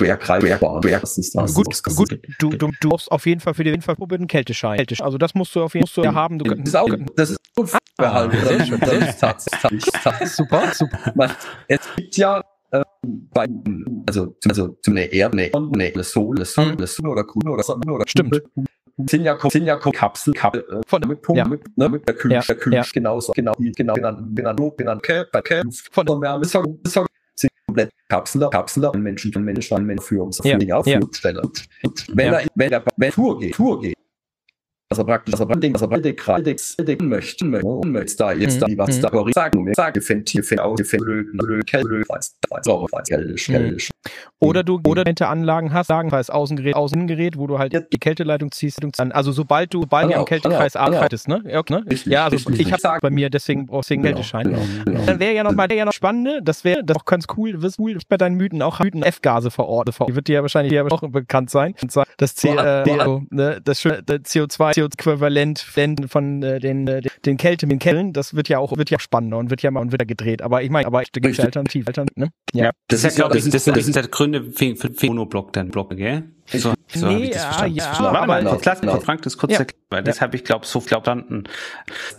schwergreifbar, das ist das. Gut, das gut, du, du, du brauchst auf jeden Fall für die Windfallprobe einen Kälteschein. Kälteschein. Also das musst du auf jeden Fall ja haben. Du das ist auch, das ist unverhalten. Ah, ist, ist, ist, super, super. Es gibt ja, äh, bei, also, also, zum eine Erde, eine, eine Sonne, Sonne, Mhm. Sonne oder Kunde oder Sonne oder Stimmt. Ja, ja Kapsel, Kapsel, äh, Von- mit Punkt, ja. mit, ne, mit der Kühl, Ja, der Kühl, ja. genauso, genau, genau, genannt, genannt, genannt, genannt, genannt, Von- von Wärme, ja, ist ja, sind komplett Kapsel, Kapsel, Menschen, Menschen, ein Mensch für uns, Ja, für Dinge auf, ja. Wenn Ja. er, wenn er, wenn Tour geht, Tour geht, also praktisch, also praktisch, also praktisch, gerade, gerade, möchte, möchte, möchte, da jetzt, da, Mhm. was Mhm. da, sagen, sagen, gefällt dir, fällt aus, gefällt, blöd, blöd, blöd, weiß, weiß, weiß, weiß, geldisch, Mhm. geldisch. Oder du oder du Anlagen hast, sagen als Außengerät, Außengerät, wo du halt die Kälteleitung ziehst. Also sobald du, sobald du Genau, am Kältekreis genau, genau. arbeitest, ne? Ja, ne? Ja also ich habe bei mir deswegen brauchst du den Genau, Kälteschein. genau, genau. Dann wäre ja noch mal der ja noch spannende, das wäre das auch ganz cool, wirst cool bei deinen Mythen auch Mythen F-Gase verortet. Die wird dir ja wahrscheinlich ja auch bekannt sein. Das C, Boah, äh, boah. also, ne, das schöne das CO2 CO2-Äquivalent von äh, den äh, den Kälte den Kellen, das wird ja auch wird ja spannender und wird ja mal und wird ja gedreht. Aber ich meine, aber da gibt es Richtig. Alternativ, Alternativ, ne? Ja. Das, ist ja, glaube ich, das, das, das ist der Gründe für, für, für Monoblock, dann Block, gell? So, so Nee, hab ich das ja, verstanden. ja, Warte mal, aber- kurz, lass mich genau. kurz Frank das kurz Ja. erklären, weil das habe ich, glaube so verstanden.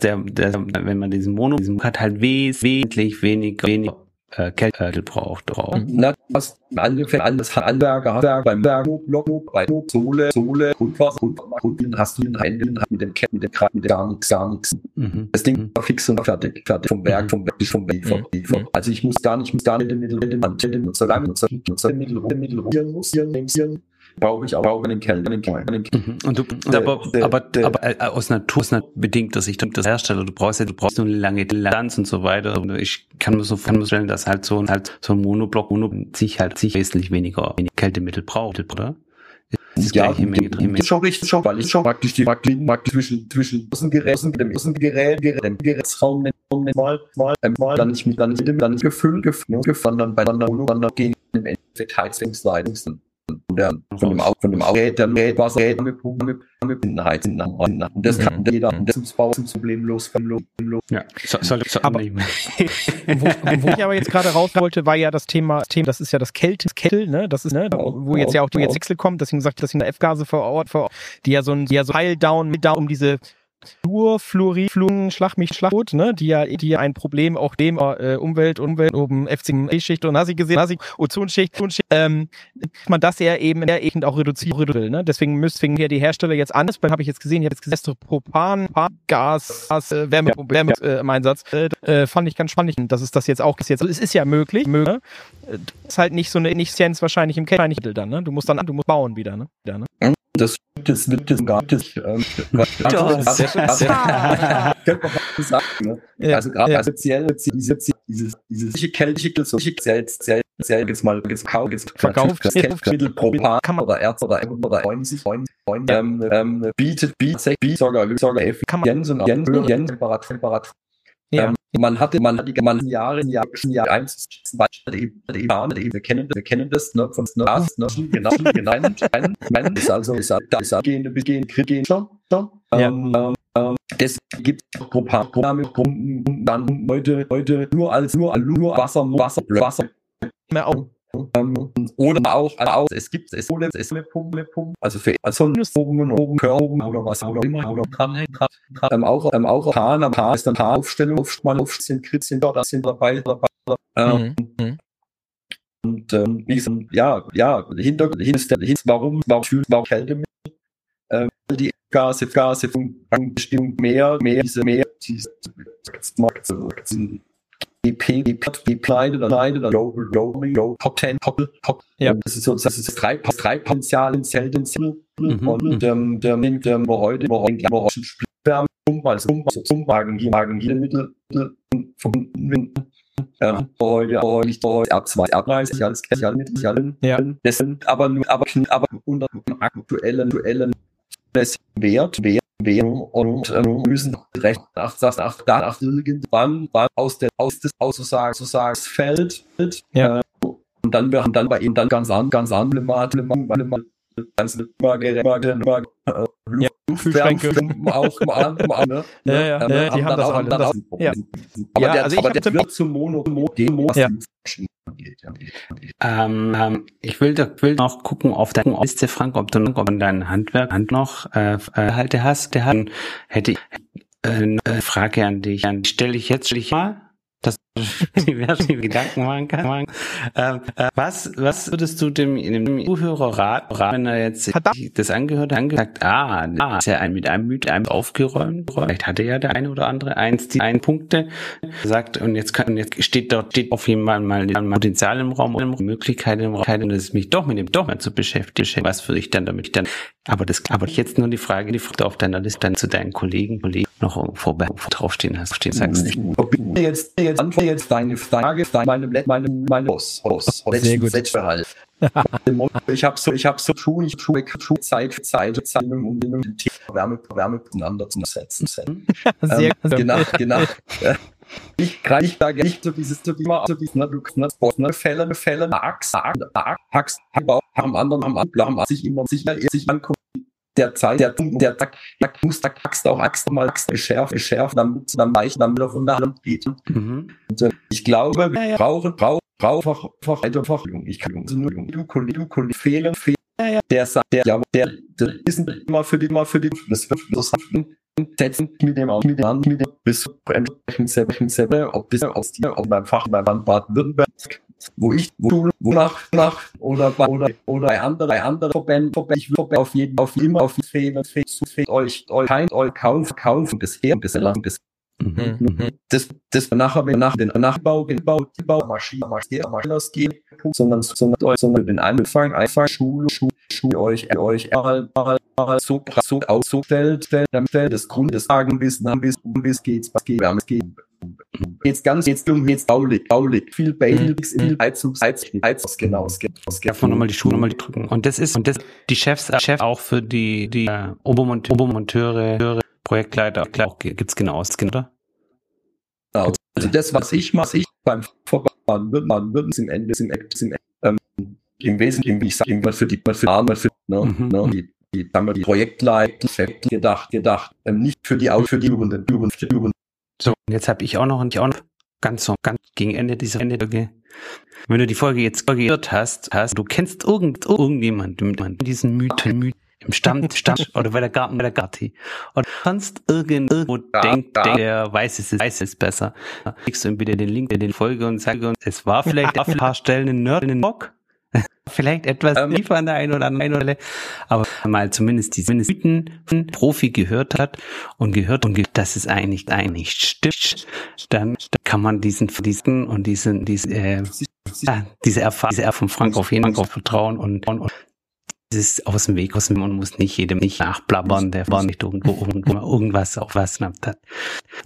Der, der, wenn man diesen Mono, diesen hat halt wes, wesentlich weniger, weniger äh, Kälte braucht. braucht. Na, was ungefähr alles hat Anwerker, Handwerk beim Berg, Block, bei Sohle, Sohle, Grundwasser, Grundwasser, Grundwasser, hast du den Händen, mit dem Ketten, mit dem Kraft, mit dem gar nichts, gar nichts. Mhm. Das Ding war fix und fertig, fertig vom Berg, Mhm. vom Berg, vom Berg, vom Mhm. Berg. Also ich muss gar nicht, muss gar nicht in den Mittel, in den Mittel, in so lange, so so Mittel, Mittel, ruhieren muss, hier, links, hier. Brauche ich auch, brauche einen Keller, einen Keller, einen Keller. Und du, aber, aber, aber äh, aus Natur, aus bedingt das sich das Hersteller. Du brauchst ja, du brauchst nur eine lange Distanz und so weiter. Und ich kann mir so vorstellen, dass halt so ein, halt so ein Monoblock, Mono sich halt sich wesentlich weniger, Kältemittel braucht, oder? Ist das Ja, ist schon richtig, schon, weil ich schon praktisch die praktisch, praktisch zwischen, zwischen Außengerät, Außen- dem Außengerät, Gerät, dem Gerätsraum, mal, mal, ähm, mal, dann nicht mit, dann nicht, dann nicht gefüllt, gefüllt, gefüllt, dann bei dann, dann gehen im Endeffekt Heizungsleitungen. Und dann von dem Auto, von dem dann Gerät, Wasser, Gerät, mit Pumpen, mit, mit Binnenheizen, nach, nach. Und das kann jeder, und das ist problemlos, problemlos, problemlos. Ja, so, soll, soll Aber- wo, wo ich aber jetzt gerade raus wollte, war ja das Thema, Thema, das ist ja das Kälte, das Kettel, ne? Das ist, ne, wo jetzt ja auch die jetzt Wechsel kommt, deswegen sagt, dass in der F-Gase vor Ort, vor Ort, die ja so ein, die ja so Heil down mit down um diese Fluorfluoriflugen, Schlag mich Schlaggut, ne, die ja, die ja ein Problem auch dem äh, Umwelt, Umwelt, oben FC-Schicht und du gesehen, du Ozonschicht, Ozonschicht, ähm, man das ja eben, ja eben auch reduzieren will, ne, deswegen müssen ja die Hersteller jetzt anders, dann habe ich jetzt gesehen, ich habe jetzt gesehen, Propan, Gas, Gas äh, Wärme, Wärme äh, im Einsatz, äh, äh, fand ich ganz spannend, dass es das jetzt auch jetzt, es ist ja möglich, möglich, äh, ist halt nicht so eine Effizienz wahrscheinlich im Kettel dann, ne, du musst dann, du musst bauen wieder, ne, wieder, ne. Das, das wird das gar nicht, ähm, könnte man sagen, ne? Ja, also gerade ja. also speziell diese, dieses, dieses keltische, so selbst, selbst, selbst jetzt mal gekauft, jetzt Verkauft. Mittel pro Paar Kann man- oder Erz oder oder 90, 90, 90 ähm, ähm, bietet, bietet, bietet sogar, sogar Effizienz und Jens, Jens, Temperatur, Temperatur. Ähm, man hatte, man hat die man Jahre, Jahr, Jahr eins, zwei, eben, wir kennen, wir kennen das, ne, von ne, Gas, ne, genau, genau, nein, nein, ist also, ist also, da ist also, gehen, gehen, gehen, schon, schon, ähm, ähm, ähm, das gibt Programme, dann heute, heute nur als, nur, nur Wasser, nur Wasser, Wasser, Mehr auch. Ähm, oder auch, also auch, es gibt, es es also für, also oben, oben, Körben oder was auch immer, oder dran, ähm, auch, ähm, auch am Hahn ist dann Haaraufstellung, auf, mal auf, sind, sind dort, sind dabei, dabei, ähm, Mhm. Mhm. und, ähm, wie gesagt, ja, ja, Hintergrund, hinter, hinter, warum, warum fühlt, warum Kälte ähm, die Gase, Gase, Bestimmung mehr, mehr, diese, mehr, diese, Ja. Das ist so, das ist drei, drei Potenzial in Zelten, Mhm, und, ähm, der, der, der, wo heute, wo heute, wo heute also, also, zum Wagen, hier, Mittel, verbunden, ähm, wo heute, wo heute, wo heute, R2, R30, alles, alles, mit, alles, Ja. das sind aber nur, aber, aber unter dem aktuellen, aktuellen das Wert, Wert, Wert und ähm, müssen recht nach, nach, nach, nach irgendwann wann aus der aus des Aussagen Aussagsfeld Ja. äh, und dann werden dann bei ihnen dann ganz an ganz andere Mate ganz Kühlschränke. auch ne? Ja, ja, Ähm, ja, die haben das dann auch alle. dann Das- ja. Aber Ja, der, also ich aber der zum- wird zum Mono, Mono, Demo, was Ja. ja. Ähm, ähm, ich will, will noch gucken auf deine Liste, Frank, ob du noch ob dein Handwerk Hand noch äh, äh, halt der hast. Der hat, hätte ich äh, eine Frage an dich. An stelle ich jetzt stell ich mal. Das diverse Gedanken machen kann. Ähm, äh, was, was würdest du dem, dem Zuhörer raten, wenn er jetzt Verdammt. das angehört hat, gesagt, ah, ah, ist ja ein, mit einem Myth einem aufgeräumt, vielleicht hatte ja der eine oder andere eins, die ein Punkte, sagt, und jetzt kann, jetzt steht dort, steht auf jeden Fall mal, mal Potenzial im Raum, Möglichkeit im Raum, und es mich doch mit dem doch mal zu beschäftigen, was würde ich dann damit ich dann, aber das, aber jetzt nur die Frage, die Frage auf deiner Liste dann zu deinen Kollegen, Kollegen noch irgendwo draufstehen hast, stehen sagst. Jetzt, jetzt, antworte jetzt deine Frage, meine, meine, meine, Boss, Boss, Sehr gut. Halt. ich habe so, ich habe so Schuhe, ich Schuhe, Schuhe, Zeit, Zeit, Zeit, um, um den Thema Wärme, Wärme miteinander zu setzen. Sehr ähm, genau, genau. Ich greife da nicht so dieses immer so dieses ne, du ne, ne Fälle Fälle Axt Axt am anderen am anderen sich immer sich sich angucken der Zeit, der, der, der, der muss der Axt auch Axt mal Axt schärfen, schärfen, damit dann leicht dann wieder von der Hand geht. Mhm. Und, äh, ich glaube, wir brauchen, brauchen, brauchen einfach, einfach, ich kann also nur, du, Kollegen, Kollegen, fehlen, fehlen, der sagt, der, ja, der, der ist immer für die, immer für die, das wird, das setzen mit dem mit dem mit dem bis entsprechend selber ob bis aus dir ob beim Fach beim Baden-Württemberg wo ich, wo, wo nach, nach, oder, oder, oder bei anderen, bei anderen Verbänden, Verbänden, ich will auf jeden, auf immer, auf Fehler, Fehler, euch, euch, kein, euch kaufen, kaufen, bisher, bisher, bis, Mhm. mhm. Das, das nachher, wenn nach den Nachbau, Bau, Bau, Maschine, Maschine, Maschine geht, sondern, sondern, sondern den Anfang, einfach Schule, Schule, Schule, euch, euch, mal, mal, mal so, so, aus, so stellt, stellt, stellt, das Grund des Tagen bis, bis, bis geht's, was geht, es geht, Jetzt ganz, jetzt um, jetzt baulig, baulig, viel Basics in Heizungs, Heiz, Heiz, genau, es es. Davon nochmal die Schuhe nochmal drücken. Und das ist, und das, die Chefs, Chef auch für die, die, äh, Obermonteure, Obermonteure, Projektleiter, klar, gibt's genau, genau, Genau. Also das, was ich, was ich beim Verband Würden, Würden im Ende, im Ende, im, ähm, im Wesentlichen, ich sage, für die, für, für, für ne, mhm. ne, die, die, haben wir die Projektleiter gedacht, gedacht, ähm, nicht für die, auch für die Übenden, Übenden, so, und jetzt habe ich auch noch, ich auch noch ganz so, ganz gegen Ende dieser Ende Folge. Wenn du die Folge jetzt gehört hast, hast, du kennst irgend, irgendjemand mit diesen Mythen, Mythen im Stamm, Stamm oder bei der Garten, bei der Garti. Oder sonst irgendwo ja, denkt, ja. der weiß es, weiß es besser. Kriegst du ihm bitte den Link der den Folge und sage uns, es war vielleicht auf ein paar Stellen ein Nerd in den Bock. Vielleicht etwas ähm, tiefer an der einen oder anderen Stelle, aber mal zumindest die Mythen von Profi gehört hat und gehört und gehört, dass es eigentlich eigentlich stimmt, dann kann man diesen diesen und diesen diesen äh, diese Erfahrung diese Erfahrung von Frank auf jeden Fall vertrauen und, und, und ist aus dem Weg, aus dem man muss nicht jedem nicht nachblabbern, der war nicht irgendwo, irgendwo irgendwas auf was schnappt hat.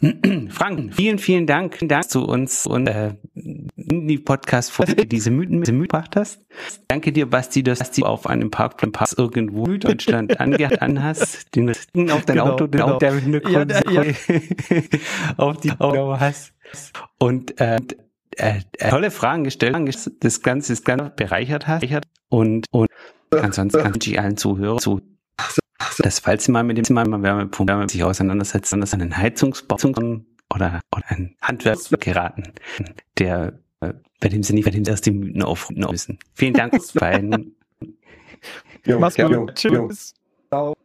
Frank, vielen, vielen Dank, dass du uns und äh, in die Podcast folge diese Mythen mit gebracht hast. Danke dir, Basti, dass du auf einem Parkplatz irgendwo in Deutschland angehalten hast, den Ring auf dein genau, Auto, den genau. der Hintergrund ja, ja. auf die Auto hast. Und äh, äh, tolle Fragen gestellt, das Ganze ist ganz bereichert hast und und Ansonsten kann ich allen Zuhörern zu. Das, falls Sie mal mit dem Zimmer Wärmepumpe Wärme sich auseinandersetzen, dass ist ein Heizungsbau oder, oder ein Handwerk geraten, der, äh, bei dem Sie nicht, bei dem Sie erst die Mythen aufrufen müssen. Vielen Dank, uns beiden. Jo, Mach's gut. Jo, Tschüss. Ciao.